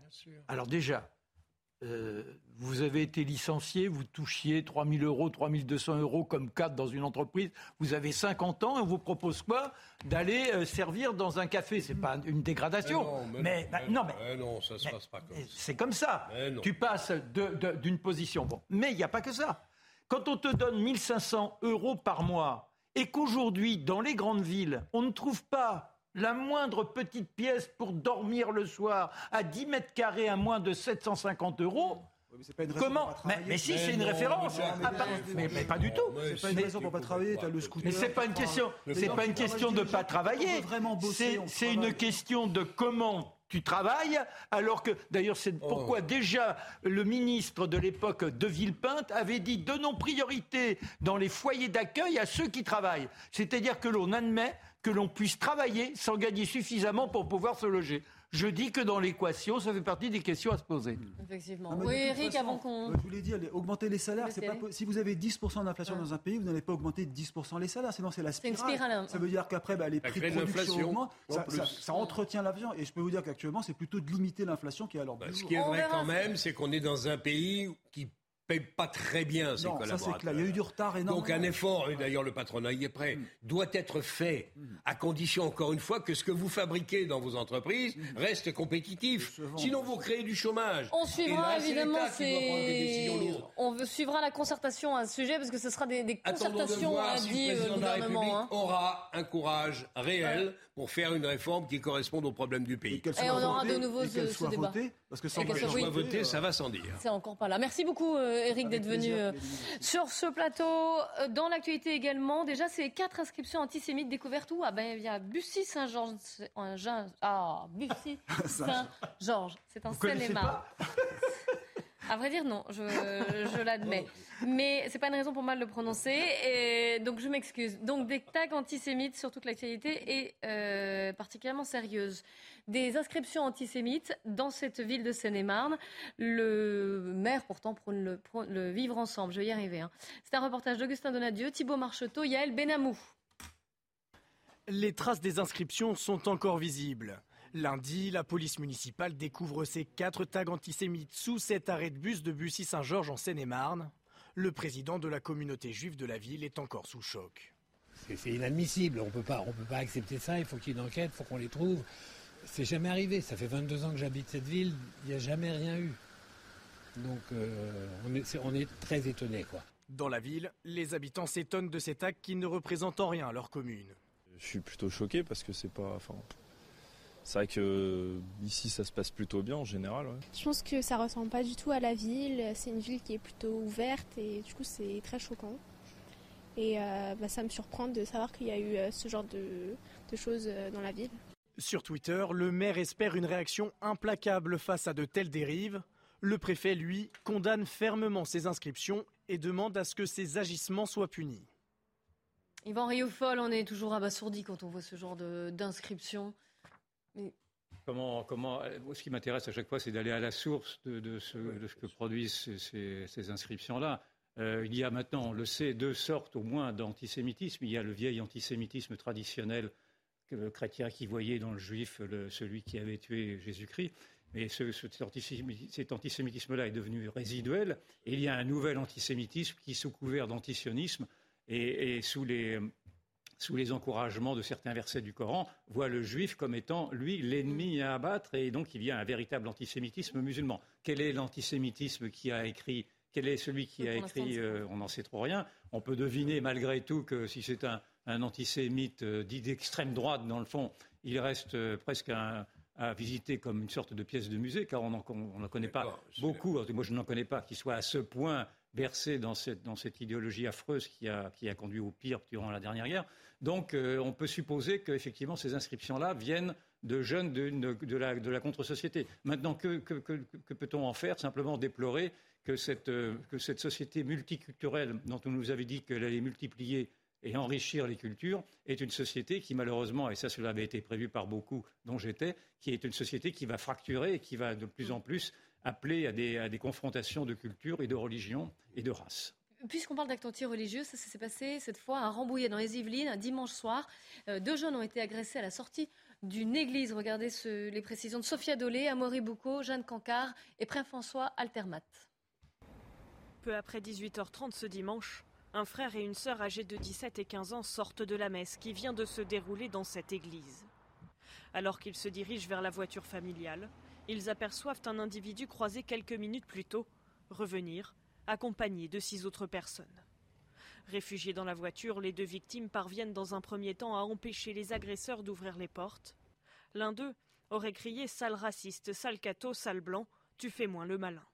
alors déjà, euh, vous avez été licencié, vous touchiez 3 000 euros, 3 200 euros comme cadre dans une entreprise, vous avez 50 ans et on vous propose quoi? D'aller euh, servir dans un café. C'est pas une dégradation. mais, non, mais, non, ça se passe pas comme ça. C'est comme ça. Tu passes d'une position. Bon, mais il n'y a pas que ça. Quand on te donne 1500 euros par mois et qu'aujourd'hui, dans les grandes villes, on ne trouve pas la moindre petite pièce pour dormir le soir à 10 mètres carrés à moins de 750 euros, mais Comment mais, si, c'est une référence. mais, pas du tout. C'est pas une raison pour pas travailler. As le scooter. Mais c'est pas une question. C'est pas une question de pas travailler. C'est une question de comment tu travailles, alors que, d'ailleurs, c'est pourquoi oh. déjà le ministre de l'époque de Villepinte avait dit donnons priorité dans les foyers d'accueil à ceux qui travaillent. C'est-à-dire que l'on admet que l'on puisse travailler sans gagner suffisamment pour pouvoir se loger. Je dis que dans l'équation, ça fait partie des questions à se poser. Effectivement. Ah, oui, Eric, avant qu'on. Je voulais dire, augmenter les salaires, c'est pas si vous avez 10% d'inflation dans un pays, vous n'allez pas augmenter 10% les salaires, sinon c'est la spirale. Hein. Ça veut dire qu'après, bah, les prix de production augmentent, ça, entretient l'inflation. Et je peux vous dire qu'actuellement, c'est plutôt de limiter l'inflation qui est alors. Bah, ce qui est vrai quand même, c'est qu'on est dans un pays qui paye pas très bien ses collaborateurs. Ça, clair. Il y a eu du retard énorme. Donc un effort, et d'ailleurs le patronat y est prêt, mm. doit être fait mm. à condition, encore une fois, que ce que vous fabriquez dans vos entreprises mm. reste compétitif. Sinon, vous créez du chômage. On suivra évidemment On suivra la concertation à ce sujet parce que ce sera des, des concertations à dit le président de la République hein. aura un courage réel pour faire une réforme qui corresponde aux problèmes du pays. Et, on aura de nouveau ce, ce débat. parce que sans qu'elle soit votée, ça va sans dire. C'est encore pas là. Merci beaucoup. Euh, Eric, d'être venu euh, sur ce plateau. Euh, dans l'actualité également, déjà, c'est quatre inscriptions antisémites découvertes où? Ah ben, il y a Bussy-Saint-Georges. Ah, Bussy-Saint-Georges. C'est en Seine-et-Marne. À vrai dire, non, je, l'admets. Mais c'est pas une raison pour mal le prononcer, donc je m'excuse. Donc des tags antisémites sur toute l'actualité est euh, particulièrement sérieuse des inscriptions antisémites dans cette ville de Seine-et-Marne. Le maire, pourtant, prône le, vivre ensemble. Je vais y arriver. Hein. C'est un reportage d'Augustin Donadieu, Thibault Marcheteau, Yael Benamou. Les traces des inscriptions sont encore visibles. Lundi, la police municipale découvre ces quatre tags antisémites sous cet arrêt de bus de Bussy-Saint-Georges en Seine-et-Marne. Le président de la communauté juive de la ville est encore sous choc. C'est inadmissible, on ne peut pas accepter ça, il faut qu'il y ait une enquête, il faut qu'on les trouve. C'est jamais arrivé. Ça fait 22 ans que j'habite cette ville, il n'y a jamais rien eu. Donc euh, on, est, très étonné. Quoi. Dans la ville, les habitants s'étonnent de cet acte qui ne représente en rien leur commune. Je suis plutôt choqué parce que c'est pas. Enfin, c'est vrai que ici ça se passe plutôt bien en général. Je pense que ça ressemble pas du tout à la ville. C'est une ville qui est plutôt ouverte et du coup c'est très choquant. Et euh, bah, ça me surprend de savoir qu'il y a eu euh, ce genre de, de choses euh, dans la ville. Sur Twitter, le maire espère une réaction implacable face à de telles dérives. Le préfet, lui, condamne fermement ces inscriptions et demande à ce que ces agissements soient punis. Yvan Riofol, on est toujours abasourdi quand on voit ce genre d'inscription. Mais... Comment, comment, ce qui m'intéresse à chaque fois, c'est d'aller à la source de, ce, que produisent ces, inscriptions-là. Euh, il y a maintenant, on le sait, deux sortes au moins d'antisémitisme. Il y a le vieil antisémitisme traditionnel que le chrétien qui voyait dans le juif celui qui avait tué Jésus-Christ. Mais ce, cet antisémitisme-là est devenu résiduel. Et il y a un nouvel antisémitisme qui, sous couvert d'antisionisme et, sous, les, sous les encouragements de certains versets du Coran, voit le juif comme étant, lui, l'ennemi à abattre. Et donc, il y a un véritable antisémitisme musulman. Quel est l'antisémitisme qui a écrit quel est celui qui a écrit euh, On n'en sait trop rien. On peut deviner malgré tout que si c'est un, antisémite euh, dit d'extrême droite, dans le fond, il reste euh, presque à visiter comme une sorte de pièce de musée, car on n'en connaît pas beaucoup. Moi, je n'en connais pas qui soit à ce point versé dans cette, dans cette idéologie affreuse qui a, qui a, conduit au pire durant la dernière guerre. Donc, on peut supposer qu'effectivement, ces inscriptions-là viennent de jeunes de, la, contre-société. Maintenant, que, peut-on en faire? Simplement déplorer euh, que cette, société multiculturelle dont on nous avait dit qu'elle allait multiplier et enrichir les cultures est une société qui malheureusement, et ça cela avait été prévu par beaucoup dont j'étais, qui est une société qui va fracturer et qui va de plus en plus appeler à des, confrontations de culture et de religion et de race. Puisqu'on parle d'actes anti-religieux, ça s'est passé cette fois à Rambouillet dans les Yvelines, un dimanche soir. Euh, deux jeunes ont été agressés à la sortie d'une église. Regardez les précisions de Sophia Dolé, Amaury Boucaud, Jeanne Cancard et Prince-François Altermat. Peu après 18h30 ce dimanche, un frère et une sœur âgés de 17 et 15 ans sortent de la messe qui vient de se dérouler dans cette église. Alors qu'ils se dirigent vers la voiture familiale, ils aperçoivent un individu croisé quelques minutes plus tôt revenir, accompagné de six autres personnes. Réfugiés dans la voiture, les deux victimes parviennent dans un premier temps à empêcher les agresseurs d'ouvrir les portes. L'un d'eux aurait crié Sale raciste, sale cato, sale blanc, tu fais moins le malin.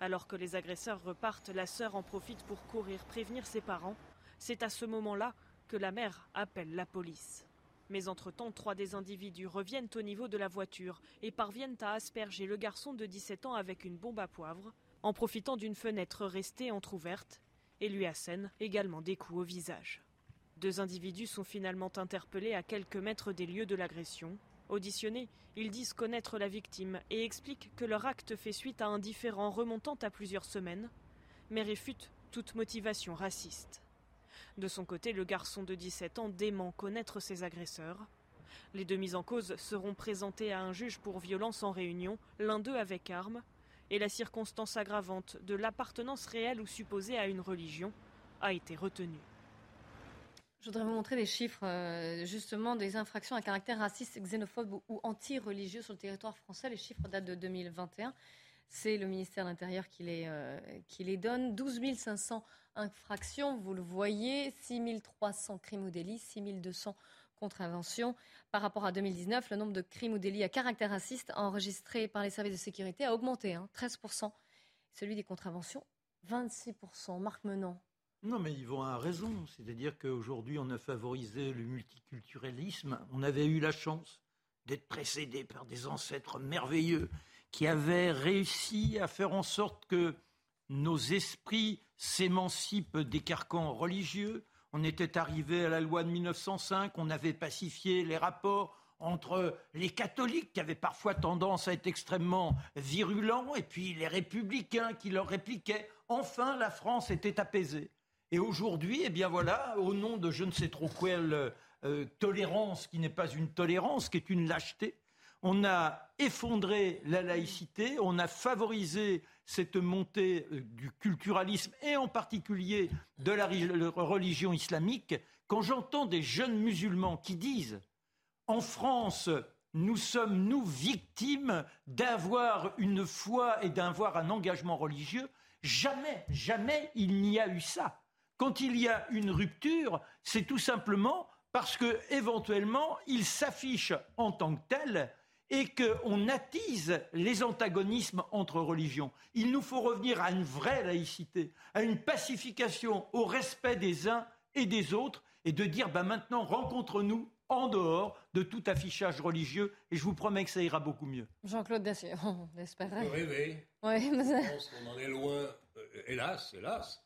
Alors que les agresseurs repartent, la sœur en profite pour courir prévenir ses parents. C'est à ce moment-là que la mère appelle la police. Mais entre-temps, trois des individus reviennent au niveau de la voiture et parviennent à asperger le garçon de 17 ans avec une bombe à poivre, en profitant d'une fenêtre restée entr'ouverte, et lui assènent également des coups au visage. Deux individus sont finalement interpellés à quelques mètres des lieux de l'agression. Auditionnés, ils disent connaître la victime et expliquent que leur acte fait suite à un différend remontant à plusieurs semaines, mais réfute toute motivation raciste. De son côté, le garçon de 17 ans dément connaître ses agresseurs. Les deux mises en cause seront présentés à un juge pour violence en réunion, l'un d'eux avec arme, et la circonstance aggravante de l'appartenance réelle ou supposée à une religion a été retenue. Je voudrais vous montrer des chiffres, euh, justement, des infractions à caractère raciste, xénophobe ou anti-religieux sur le territoire français. Les chiffres datent de 2021. C'est le ministère de l'Intérieur qui, les, euh, qui les donne. 12 500 infractions, vous le voyez, 6 300 crimes ou délits, 6 200 contraventions. Par rapport à 2019, le nombre de crimes ou délits à caractère raciste enregistrés par les services de sécurité a augmenté, 13%. Hein, Celui des contraventions, 26%. Marc Menant, non, mais vont à raison. C'est-à-dire qu'aujourd'hui, on a favorisé le multiculturalisme. On avait eu la chance d'être précédé par des ancêtres merveilleux qui avaient réussi à faire en sorte que nos esprits s'émancipent des carcans religieux. On était arrivé à la loi de 1905, on avait pacifié les rapports entre les catholiques qui avaient parfois tendance à être extrêmement virulents et puis les républicains qui leur répliquaient. Enfin, la France était apaisée. Et aujourd'hui, eh bien voilà, au nom de je ne sais trop quelle euh, tolérance qui n'est pas une tolérance, qui est une lâcheté, on a effondré la laïcité, on a favorisé cette montée euh, du culturalisme et en particulier de la religion islamique. Quand j'entends des jeunes musulmans qui disent en France, nous sommes, nous, victimes d'avoir une foi et d'avoir un engagement religieux, Jamais, jamais il n'y a eu ça. Quand il y a une rupture, c'est tout simplement parce que éventuellement il s'affiche en tant que tel et qu'on attise les antagonismes entre religions. Il nous faut revenir à une vraie laïcité, à une pacification, au respect des uns et des autres, et de dire ben maintenant rencontre-nous en dehors de tout affichage religieux, et je vous promets que ça ira beaucoup mieux. Jean-Claude Dacier, on espère. Oui, oui. oui mais... Je pense qu'on en est loin, euh, hélas, hélas.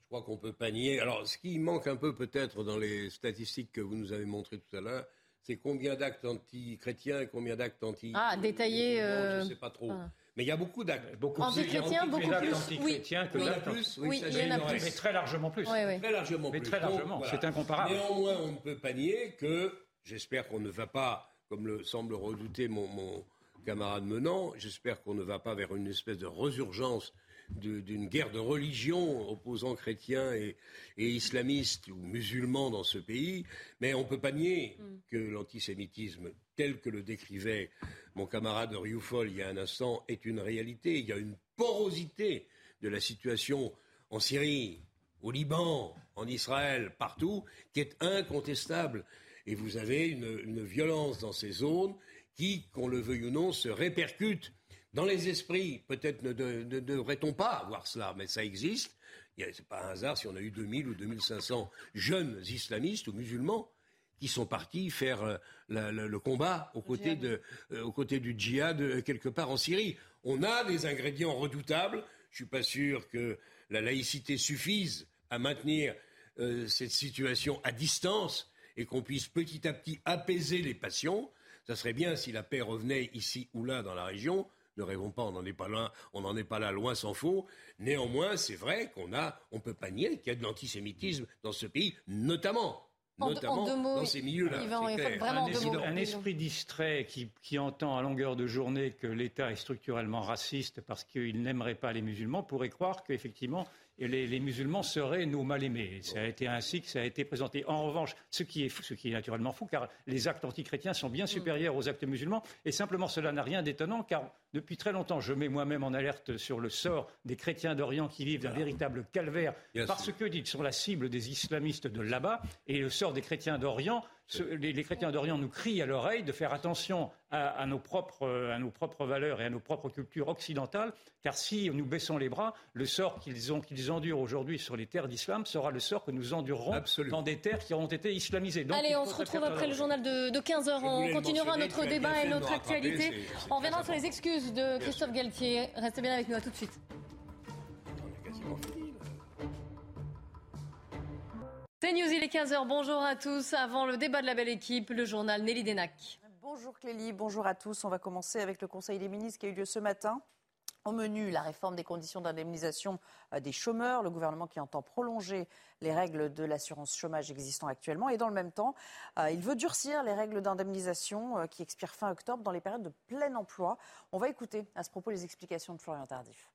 Je crois qu'on peut pas nier. Alors, ce qui manque un peu peut-être dans les statistiques que vous nous avez montrées tout à l'heure, c'est combien d'actes anti-chrétiens et combien d'actes anti Ah, détaillés. Euh... Je ne sais pas trop. Mais il y a beaucoup d'actes. Beaucoup anti-chrétiens, beaucoup plus. Anti-chrétiens que d'actes. Plus, oui, il y en a plus. Mais très largement plus. Oui, oui. Très largement mais plus. Très largement. voilà. C'est incomparable. Néanmoins, on ne peut pas nier que, j'espère qu'on ne va pas, comme le semble redouter mon, mon camarade Menant, j'espère qu'on ne va pas vers une espèce de résurgence d'une guerre de religion opposant chrétiens et, et, islamistes ou musulmans dans ce pays, mais on ne peut pas nier mm. que l'antisémitisme, tel que le décrivait mon camarade Rioufol il y a un instant, est une réalité. Il y a une porosité de la situation en Syrie, au Liban, en Israël, partout, qui est incontestable. Et vous avez une, une violence dans ces zones qui, qu'on le veuille ou non, se répercute dans les esprits, peut-être ne, ne, ne, devrait-on pas avoir cela, mais ça existe. Ce n'est pas un hasard si on a eu 2000 ou 2500 jeunes islamistes ou musulmans qui sont partis faire euh, la, la, le combat aux côtés, de, euh, aux côtés du djihad euh, quelque part en Syrie. On a des ingrédients redoutables. Je suis pas sûr que la laïcité suffise à maintenir cette situation à distance et qu'on puisse petit à petit apaiser les passions. Ça serait bien si la paix revenait ici ou là dans la région ne rêvons pas, on n'en est pas là, on n'en est pas là, loin s'en faut. Néanmoins, c'est vrai qu'on a, on peut pas nier qu'il y a de l'antisémitisme dans ce pays, notamment. En, notamment en mots, dans ces milieux-là. Un, esprit, un esprit distrait qui, qui, entend à longueur de journée que l'État est structurellement raciste parce qu'il n'aimerait pas les musulmans pourrait croire qu'effectivement les, les, musulmans seraient nos mal-aimés. Ça a été ainsi que ça a été présenté. En revanche, ce qui est, fou, ce qui est naturellement fou, car les actes antichrétiens sont bien supérieurs aux actes musulmans, et simplement cela n'a rien d'étonnant, car depuis très longtemps, je mets moi-même en alerte sur le sort des chrétiens d'Orient qui vivent d'un véritable calvaire, Bien parce sûr. qu'ils sont la cible des islamistes de là-bas, et le sort des chrétiens d'Orient, les, les, chrétiens d'Orient nous crient à l'oreille de faire attention à, à, nos propres, à, nos propres, valeurs et à nos propres cultures occidentales, car si nous baissons les bras, le sort qu'ils qu'ils endurent aujourd'hui sur les terres d'islam sera le sort que nous endurerons Absolument. dans des terres qui auront été islamisées. Donc, Allez, on se retrouve après le journal de, de 15h. On continuera notre débat et notre actualité. C est, c est on reviendra sur les excuses de Christophe Galtier. Restez bien avec nous, à tout de suite. C'est News, il est 15h. Bonjour à tous. Avant le débat de la belle équipe, le journal Nelly Denac. Bonjour Clélie, bonjour à tous. On va commencer avec le Conseil des ministres qui a eu lieu ce matin. Au menu, la réforme des conditions d'indemnisation des chômeurs, le gouvernement qui entend prolonger les règles de l'assurance chômage existant actuellement et dans le même temps, il veut durcir les règles d'indemnisation qui expirent fin octobre dans les périodes de plein emploi. On va écouter à ce propos les explications de Florian Tardif.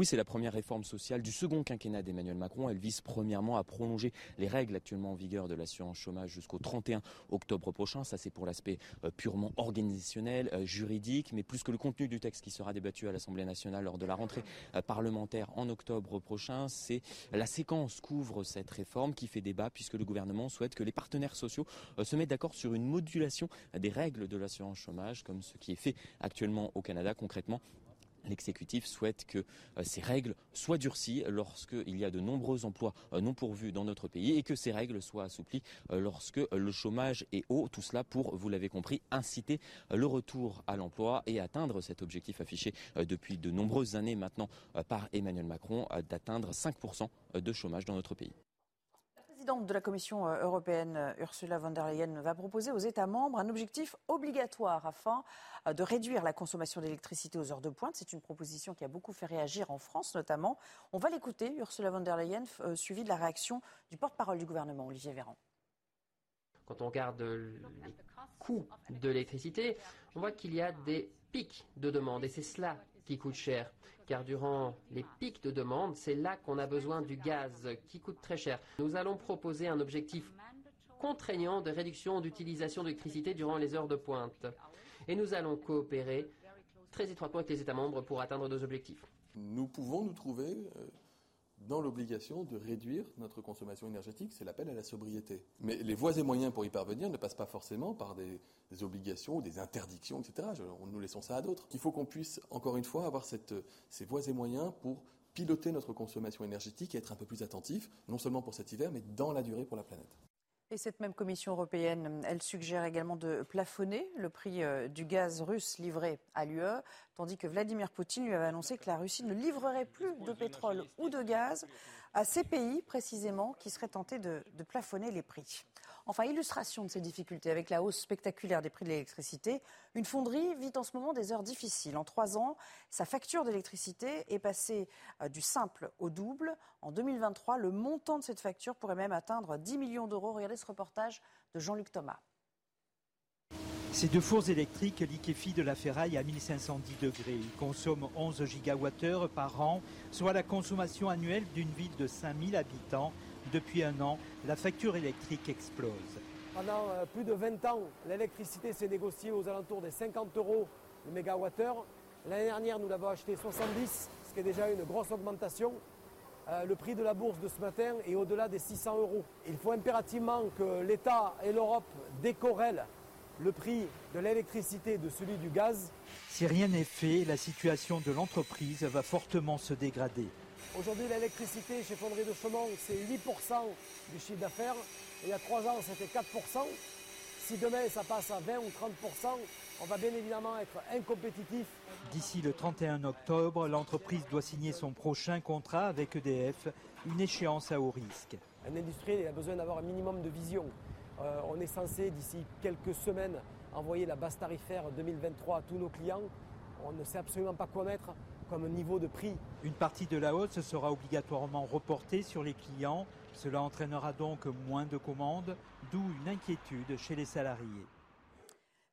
Oui, c'est la première réforme sociale du second quinquennat d'Emmanuel Macron. Elle vise premièrement à prolonger les règles actuellement en vigueur de l'assurance chômage jusqu'au 31 octobre prochain. Ça, c'est pour l'aspect euh, purement organisationnel, euh, juridique, mais plus que le contenu du texte qui sera débattu à l'Assemblée nationale lors de la rentrée euh, parlementaire en octobre prochain. C'est la séquence qu'ouvre cette réforme qui fait débat puisque le gouvernement souhaite que les partenaires sociaux se mettent d'accord sur une modulation des règles de l'assurance chômage, comme ce qui est fait actuellement au Canada concrètement. L'exécutif souhaite que euh, ces règles soient durcies lorsqu'il y a de nombreux emplois euh, non pourvus dans notre pays et que ces règles soient assouplies euh, lorsque le chômage est haut. Tout cela pour, vous l'avez compris, inciter le retour à l'emploi et atteindre cet objectif affiché depuis de nombreuses années maintenant par Emmanuel Macron d'atteindre 5% de chômage dans notre pays. La présidente de la Commission européenne, Ursula von der Leyen, va proposer aux États membres un objectif obligatoire afin de réduire la consommation d'électricité aux heures de pointe. C'est une proposition qui a beaucoup fait réagir en France notamment. On va l'écouter, Ursula von der Leyen, euh, suivie de la réaction du porte-parole du gouvernement, Olivier Véran. Quand on regarde les coûts de l'électricité, on voit qu'il y a des pics de demande et c'est cela qui coûte cher. Car durant les pics de demande, c'est là qu'on a besoin du gaz qui coûte très cher. Nous allons proposer un objectif contraignant de réduction d'utilisation d'électricité durant les heures de pointe. Et nous allons coopérer très étroitement avec les États membres pour atteindre nos objectifs. Nous pouvons nous trouver dans l'obligation de réduire notre consommation énergétique. C'est l'appel à la sobriété. Mais les voies et moyens pour y parvenir ne passent pas forcément par des, obligations ou des interdictions, etc. nous laissons ça à d'autres. Il faut qu'on puisse, encore une fois, avoir ces voies et moyens pour piloter notre consommation énergétique et être un peu plus attentif, non seulement pour cet hiver, mais dans la durée pour la planète. Et cette même Commission européenne, elle suggère également de plafonner le prix euh, du gaz russe livré à l'UE, tandis que Vladimir Poutine lui avait annoncé que la Russie ne livrerait plus de pétrole ou de gaz à ces pays précisément qui seraient tentés de, de plafonner les prix. Enfin, illustration de ces difficultés avec la hausse spectaculaire des prix de l'électricité, une fonderie vit en ce moment des heures difficiles. En trois ans, sa facture d'électricité est passée euh, du simple au double. En 2023, le montant de cette facture pourrait même atteindre 10 millions d'euros. Regardez ce reportage de Jean-Luc Thomas. Ces deux fours électriques liquéfient de la ferraille à 1510 degrés. Ils consomment 11 gigawattheures par an, soit la consommation annuelle d'une ville de 5000 habitants. Depuis un an, la facture électrique explose. Pendant euh, plus de 20 ans, l'électricité s'est négociée aux alentours des 50 euros le mégawattheure. L'année dernière, nous l'avons acheté 70, ce qui est déjà une grosse augmentation. Euh, le prix de la bourse de ce matin est au-delà des 600 euros. Il faut impérativement que l'État et l'Europe décorrèlent le prix de l'électricité de celui du gaz. Si rien n'est fait, la situation de l'entreprise va fortement se dégrader. Aujourd'hui, l'électricité chez Fonderie de Chaumont, c'est 8% du chiffre d'affaires. Il y a trois ans, c'était 4%. Si demain, ça passe à 20 ou 30%, on va bien évidemment être incompétitif. D'ici le 31 octobre, l'entreprise doit signer son prochain contrat avec EDF, une échéance à haut risque. Un industriel a besoin d'avoir un minimum de vision. Euh, on est censé, d'ici quelques semaines, envoyer la base tarifaire 2023 à tous nos clients. On ne sait absolument pas quoi mettre comme niveau de prix. Une partie de la hausse sera obligatoirement reportée sur les clients. Cela entraînera donc moins de commandes, d'où une inquiétude chez les salariés.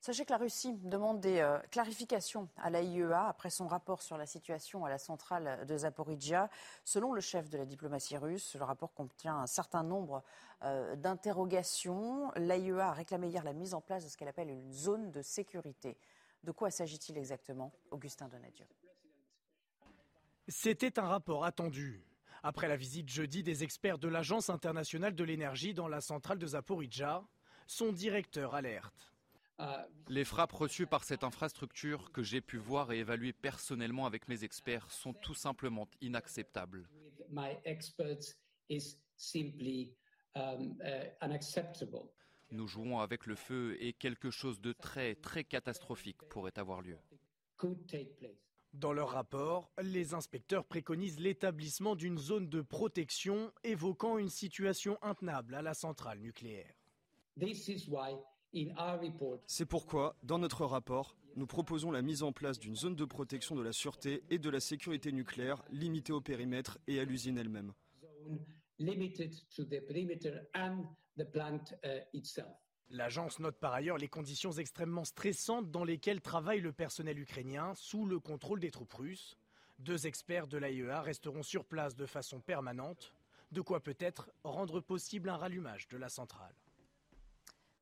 Sachez que la Russie demande des euh, clarifications à l'AIEA après son rapport sur la situation à la centrale de Zaporizhia. Selon le chef de la diplomatie russe, le rapport contient un certain nombre euh, d'interrogations. L'AIEA a réclamé hier la mise en place de ce qu'elle appelle une zone de sécurité. De quoi s'agit-il exactement Augustin Donadieu? C'était un rapport attendu. Après la visite jeudi des experts de l'Agence internationale de l'énergie dans la centrale de Zaporizhzhia, son directeur alerte. Les frappes reçues par cette infrastructure que j'ai pu voir et évaluer personnellement avec mes experts sont tout simplement inacceptables. Um, uh, Nous jouons avec le feu et quelque chose de très très catastrophique pourrait avoir lieu. Dans leur rapport, les inspecteurs préconisent l'établissement d'une zone de protection évoquant une situation intenable à la centrale nucléaire. C'est pourquoi, dans notre rapport, nous proposons la mise en place d'une zone de protection de la sûreté et de la sécurité nucléaire limitée au périmètre et à l'usine elle-même. L'agence note par ailleurs les conditions extrêmement stressantes dans lesquelles travaille le personnel ukrainien sous le contrôle des troupes russes. Deux experts de l'AIEA resteront sur place de façon permanente, de quoi peut-être rendre possible un rallumage de la centrale.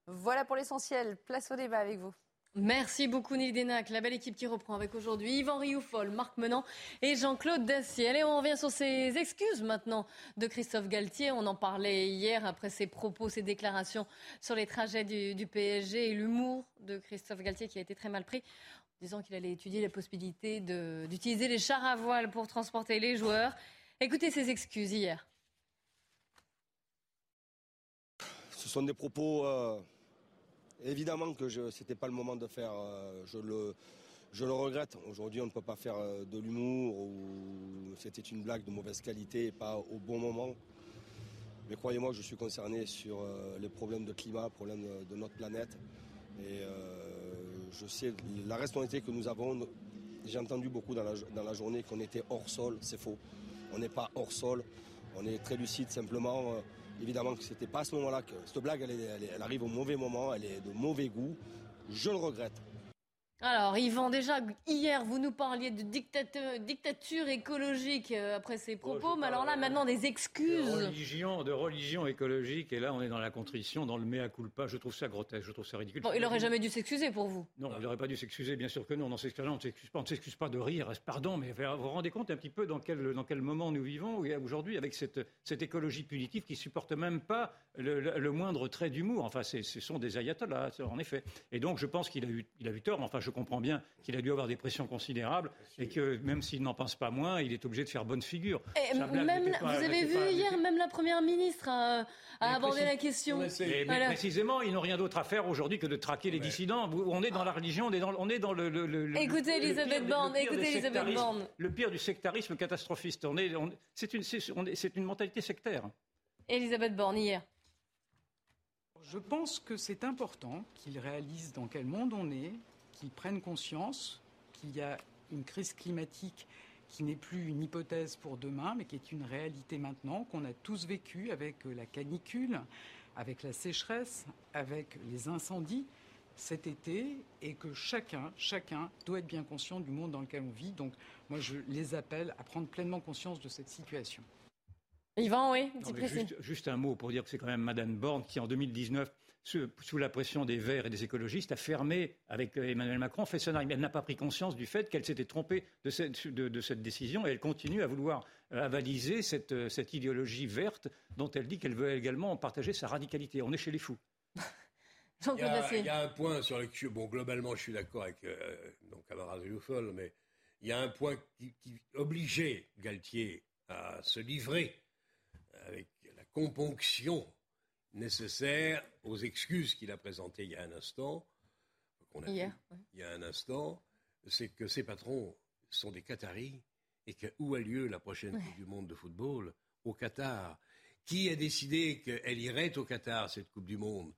Voilà pour l'essentiel. Place au débat avec vous. Merci beaucoup Nil Denac, la belle équipe qui reprend avec aujourd'hui Yvan Rioufol, Marc Menant et Jean-Claude Dacier. Allez, on revient sur ces excuses maintenant de Christophe Galtier. On en parlait hier après ses propos, ses déclarations sur les trajets du, PSG et l'humour de Christophe Galtier qui a été très mal pris en disant qu'il allait étudier la possibilité d'utiliser les chars à voile pour transporter les joueurs. Écoutez ses excuses hier. Ce sont des propos... Euh, Évidemment que ce n'était pas le moment de faire, euh, je, le, regrette. Aujourd'hui, on ne peut pas faire euh, de l'humour ou c'était une blague de mauvaise qualité et pas au bon moment. Mais croyez-moi, je suis concerné sur euh, les problèmes de climat, problèmes de, notre planète. Et je sais la responsabilité que nous avons. J'ai entendu beaucoup dans la journée qu'on était hors sol. C'est faux. On n'est pas hors sol. On est très lucide simplement. Évidemment que c'était pas à ce moment-là que cette blague, elle, arrive au mauvais moment, elle est de mauvais goût. Je le regrette. Alors, Yvan, déjà, hier, vous nous parliez de dictature écologique euh, après ces oh, propos, mais alors là, maintenant, des excuses. De religion, de religion écologique, et là, on est dans la contrition, dans le mea culpa. Je trouve ça grotesque, je trouve ça ridicule. il n'aurait jamais dû s'excuser pour vous Non, il n'aurait pas dû s'excuser, bien sûr que non. On ne s'excuse pas, on ne s'excuse pas de rire. Pardon, mais vous vous rendez compte un petit peu dans quel, dans quel moment nous vivons aujourd'hui avec cette, cette écologie punitive qui supporte même pas le, moindre trait d'humour. Enfin, ce sont des ayatollahs, en effet. Et donc, je pense qu'il a eu, il a eu tort. Enfin, je comprends bien qu'il a dû avoir des pressions considérables et que même s'il n'en pense pas moins, il est obligé de faire bonne figure. même, vous avez vu hier, même la première ministre a, abordé la question. Mais, précisément, ils n'ont rien d'autre à faire aujourd'hui que de traquer les dissidents. On est dans la religion, on est dans, on est dans le, Écoutez Elisabeth Borne, écoutez Elisabeth Borne. Le pire du sectarisme catastrophiste. On est, c'est une, c'est une mentalité sectaire. Elisabeth Borne hier. Je pense que c'est important qu'ils réalisent dans quel monde on est, qu'ils prennent conscience qu'il y a une crise climatique qui n'est plus une hypothèse pour demain, mais qui est une réalité maintenant, qu'on a tous vécu avec la canicule, avec la sécheresse, avec les incendies cet été, et que chacun, chacun doit être bien conscient du monde dans lequel on vit. Donc moi, je les appelle à prendre pleinement conscience de cette situation. Yvan, oui, juste, juste, un mot pour dire que c'est quand même Madame Borne qui, en 2019, sous la pression des Verts et des écologistes, a fermé, avec Emmanuel Macron, Fessenheim. Elle n'a pas pris conscience du fait qu'elle s'était trompée de cette, décision et elle continue à vouloir euh, avaliser cette, cette idéologie verte dont elle dit qu'elle veut également partager sa radicalité. On est chez les fous. il, y a, il y, a, un point sur lequel, bon, globalement, je suis d'accord avec euh, mon camarade Youfol, mais il y a un point qui, qui obligeait Galtier à se livrer avec la componction nécessaire aux excuses qu'il a présentées il y a un instant, il y a un instant, c'est que ces patrons sont des Qataris et que où a lieu la prochaine Coupe du Monde de football? Au Qatar. Qui a décidé qu'elle irait au Qatar, cette Coupe du Monde?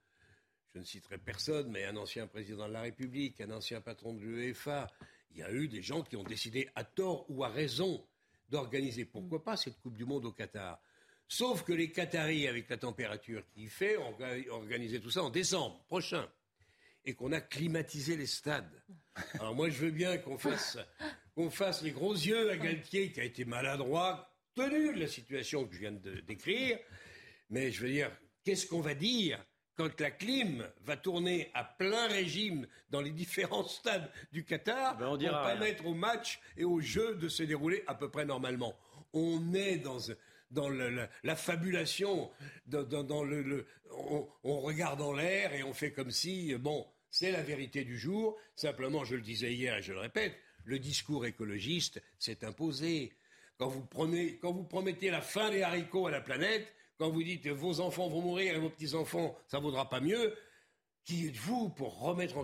Je ne citerai personne, mais un ancien président de la République, un ancien patron de l'UEFA. Il y a eu des gens qui ont décidé, à tort ou à raison, d'organiser, pourquoi pas, cette Coupe du Monde au Qatar? Sauf que les Qataris, avec la température qu'il fait, ont organisé tout ça en décembre prochain. Et qu'on a climatisé les stades. Alors moi, je veux bien qu'on fasse, qu'on fasse les gros yeux à Galtier, qui a été maladroit, tenu de la situation que je viens de décrire. Mais je veux dire, qu'est-ce qu'on va dire quand la clim va tourner à plein régime dans les différents stades du Qatar ben, pour permettre au match et aux jeux de se dérouler à peu près normalement? On est dans dans la fabulation, dans, on, regarde en l'air et on fait comme si, bon, c'est la vérité du jour. Simplement, je le disais hier et je le répète, le discours écologiste s'est imposé. Quand vous, prenez, quand vous promettez la fin des haricots à la planète, quand vous dites vos enfants vont mourir et vos petits-enfants, ça vaudra pas mieux, qui êtes-vous pour remettre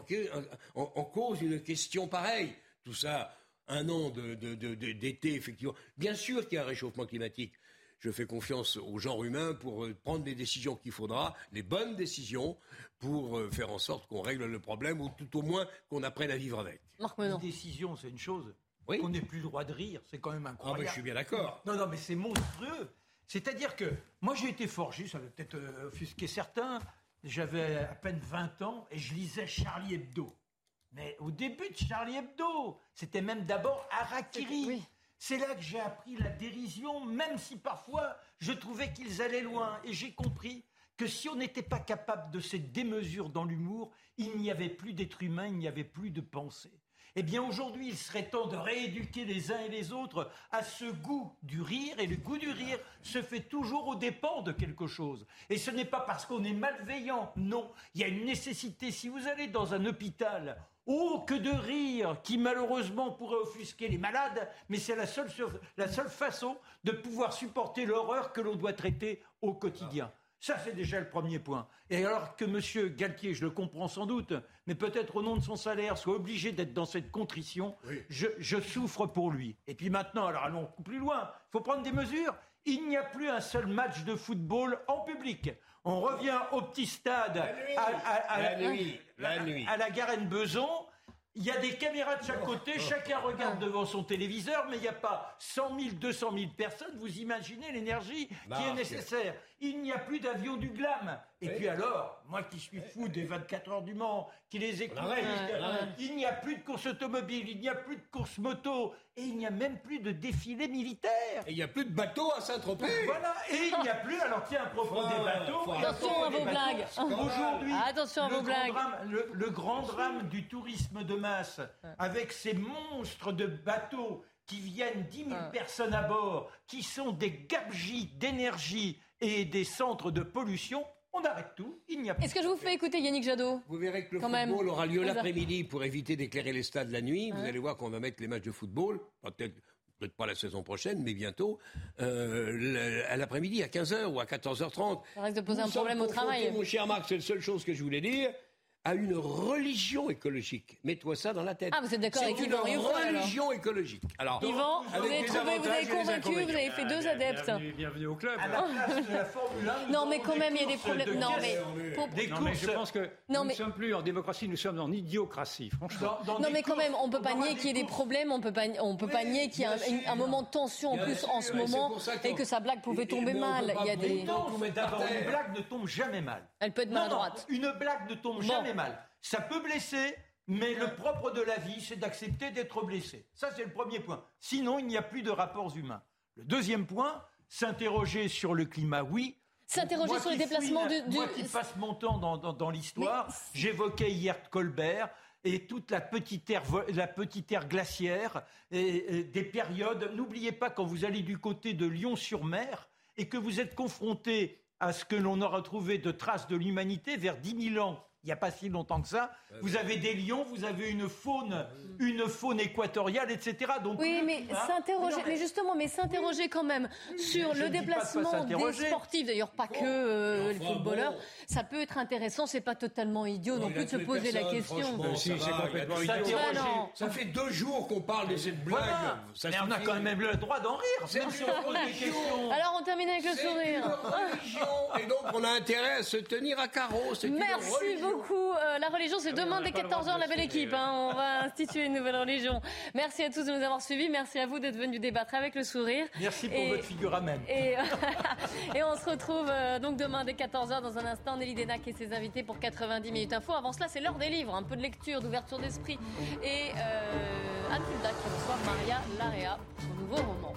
en, cause une question pareille? Tout ça, un an d'été, effectivement. Bien sûr qu'il y a un réchauffement climatique je fais confiance au genre humain pour euh, prendre les décisions qu'il faudra, les bonnes décisions, pour euh, faire en sorte qu'on règle le problème ou tout au moins qu'on apprenne à vivre avec. Une décision, c'est une chose. Oui. On n'ait plus le droit de rire, c'est quand même incroyable. Ah, mais je suis bien d'accord. Non, non, mais c'est monstrueux. C'est-à-dire que moi, j'ai été forgé, ça va peut-être euh, offusquer certains. J'avais à peine 20 ans et je lisais Charlie Hebdo. Mais au début de Charlie Hebdo, c'était même d'abord Harakiri. Oui. C'est là que j'ai appris la dérision, même si parfois je trouvais qu'ils allaient loin. Et j'ai compris que si on n'était pas capable de cette démesure dans l'humour, il n'y avait plus d'être humain, il n'y avait plus de pensée. Eh bien aujourd'hui, il serait temps de rééduquer les uns et les autres à ce goût du rire, et le goût du rire se fait toujours au dépens de quelque chose. Et ce n'est pas parce qu'on est malveillant, non, il y a une nécessité. Si vous allez dans un hôpital Oh, que de rire qui malheureusement pourrait offusquer les malades, mais c'est la seule, la seule façon de pouvoir supporter l'horreur que l'on doit traiter au quotidien. Ça, c'est déjà le premier point. Et alors que M. Galtier, je le comprends sans doute, mais peut-être au nom de son salaire, soit obligé d'être dans cette contrition, je, je, souffre pour lui. Et puis maintenant, alors allons plus loin, il faut prendre des mesures. Il n'y a plus un seul match de football en public. On revient au petit stade à, la, nuit, la, nuit. à la Garenne-Beson. Il y a des caméras de chaque côté, chacun regarde devant son téléviseur, mais il n'y a pas 100 000, 200 000 personnes. Vous imaginez l'énergie qui est nécessaire. Il n'y a plus d'avion du glam. Et puis alors, moi qui suis fou des 24 heures du Mans, qui les écoute, il n'y a plus de course automobile, il n'y a plus de course moto, et il n'y a même plus de défilé militaire. Et il n'y a plus de bateaux à Saint-Tropez. Voilà, et il n'y a plus, alors tiens, à propos des bateaux... Attention à vos blagues. Aujourd'hui, Attention à le, vos grand blagues. drame, le, le grand drame du tourisme de masse, avec ces monstres de bateaux qui viennent 10 000 personnes à bord, qui sont des gabegies d'énergie et des centres de pollution, on arrête tout, il n'y a Est-ce que je vous fais écouter Yannick Jadot Vous verrez que le Quand football même. aura lieu l'après-midi pour éviter d'éclairer les stades la nuit. Vous Ouais. allez voir qu'on va mettre les matchs de football, peut-être pas la saison prochaine, mais bientôt, euh, le- à l'après-midi, à 15h ou à 14h30. Ça risque de poser Nous un problème au travail. Mon cher Marc, c'est la seule chose que je voulais dire, à une religion écologique. Mets-toi ça dans la tête. Ah, vous êtes d'accord avec une Yvan Rioufol, alors religion écologique. Alors, Yvan, vous avez trouvé, vous avez convaincu, vous avez fait deux adeptes. Bienvenue, bienvenue au club. À la place de la Formule 1, nous Non, mais quand même, il y a des problèmes. de Non, mais pour- Des non, mais je pense que Non, nous mais- ne sommes plus en démocratie, nous sommes en idiocratie, franchement. Dans- dans Non mais quand courses, même, on peut on pas nier qu'il y ait des problèmes, on peut pas, on peut pas nier qu'il y a un, moment de tension en plus sûr, en ce moment et que sa blague pouvait tomber mal. peut Il y a des, d'abord, une blague ne tombe jamais mal. elle peut être maladroite. une blague ne tombe Bon. Mal. Ça peut blesser, mais le propre de la vie, c'est d'accepter d'être blessé. Ça, c'est le premier point. Sinon, il n'y a plus de rapports humains. Le deuxième point, s'interroger sur le climat, oui. S'interroger sur les déplacements fouine, du- Moi qui passe mon temps dans, dans- dans l'histoire, j'évoquais hier Colbert et toute la petite ère, la petite ère glaciaire et, et des périodes. N'oubliez pas quand vous allez du côté de Lyon-sur-Mer et que vous êtes confronté à ce que l'on aura trouvé de traces de l'humanité vers 10 000 ans. Il n'y a pas si longtemps que ça. Vous avez des lions, vous avez une faune, une faune équatoriale, etc. Donc Oui, le mais s'interroger, mais justement, mais s'interroger quand même sur le déplacement des sportifs, d'ailleurs pas que euh, les footballeurs, bon. ça peut être intéressant. C'est pas totalement idiot non plus de se poser la question. Euh, si, ça c'est complètement idiot. fait deux jours qu'on parle de cette blague. Voilà. Ça mais on a quand même le droit d'en rire. C'est même si une on pose des religion. questions. Alors on termine avec le C'est une sourire. religion, et donc on a intérêt à se tenir à carreau. Merci religion. Beaucoup. Euh, la religion, c'est demain on dès n'a pas le droit 14h, de la belle le équipe. hein. On va instituer une nouvelle religion. Merci à tous de nous avoir suivis. Merci à vous d'être venus débattre avec le sourire. Merci pour Et- votre figure amène. Et, et on se retrouve euh, donc demain dès 14h dans un instant. Nelly Denac et ses invités pour 90 minutes info. Avant cela, c'est l'heure des livres. Un peu de lecture, d'ouverture d'esprit. Et euh, Anne Fulda qui reçoit Maria Larea pour son nouveau roman.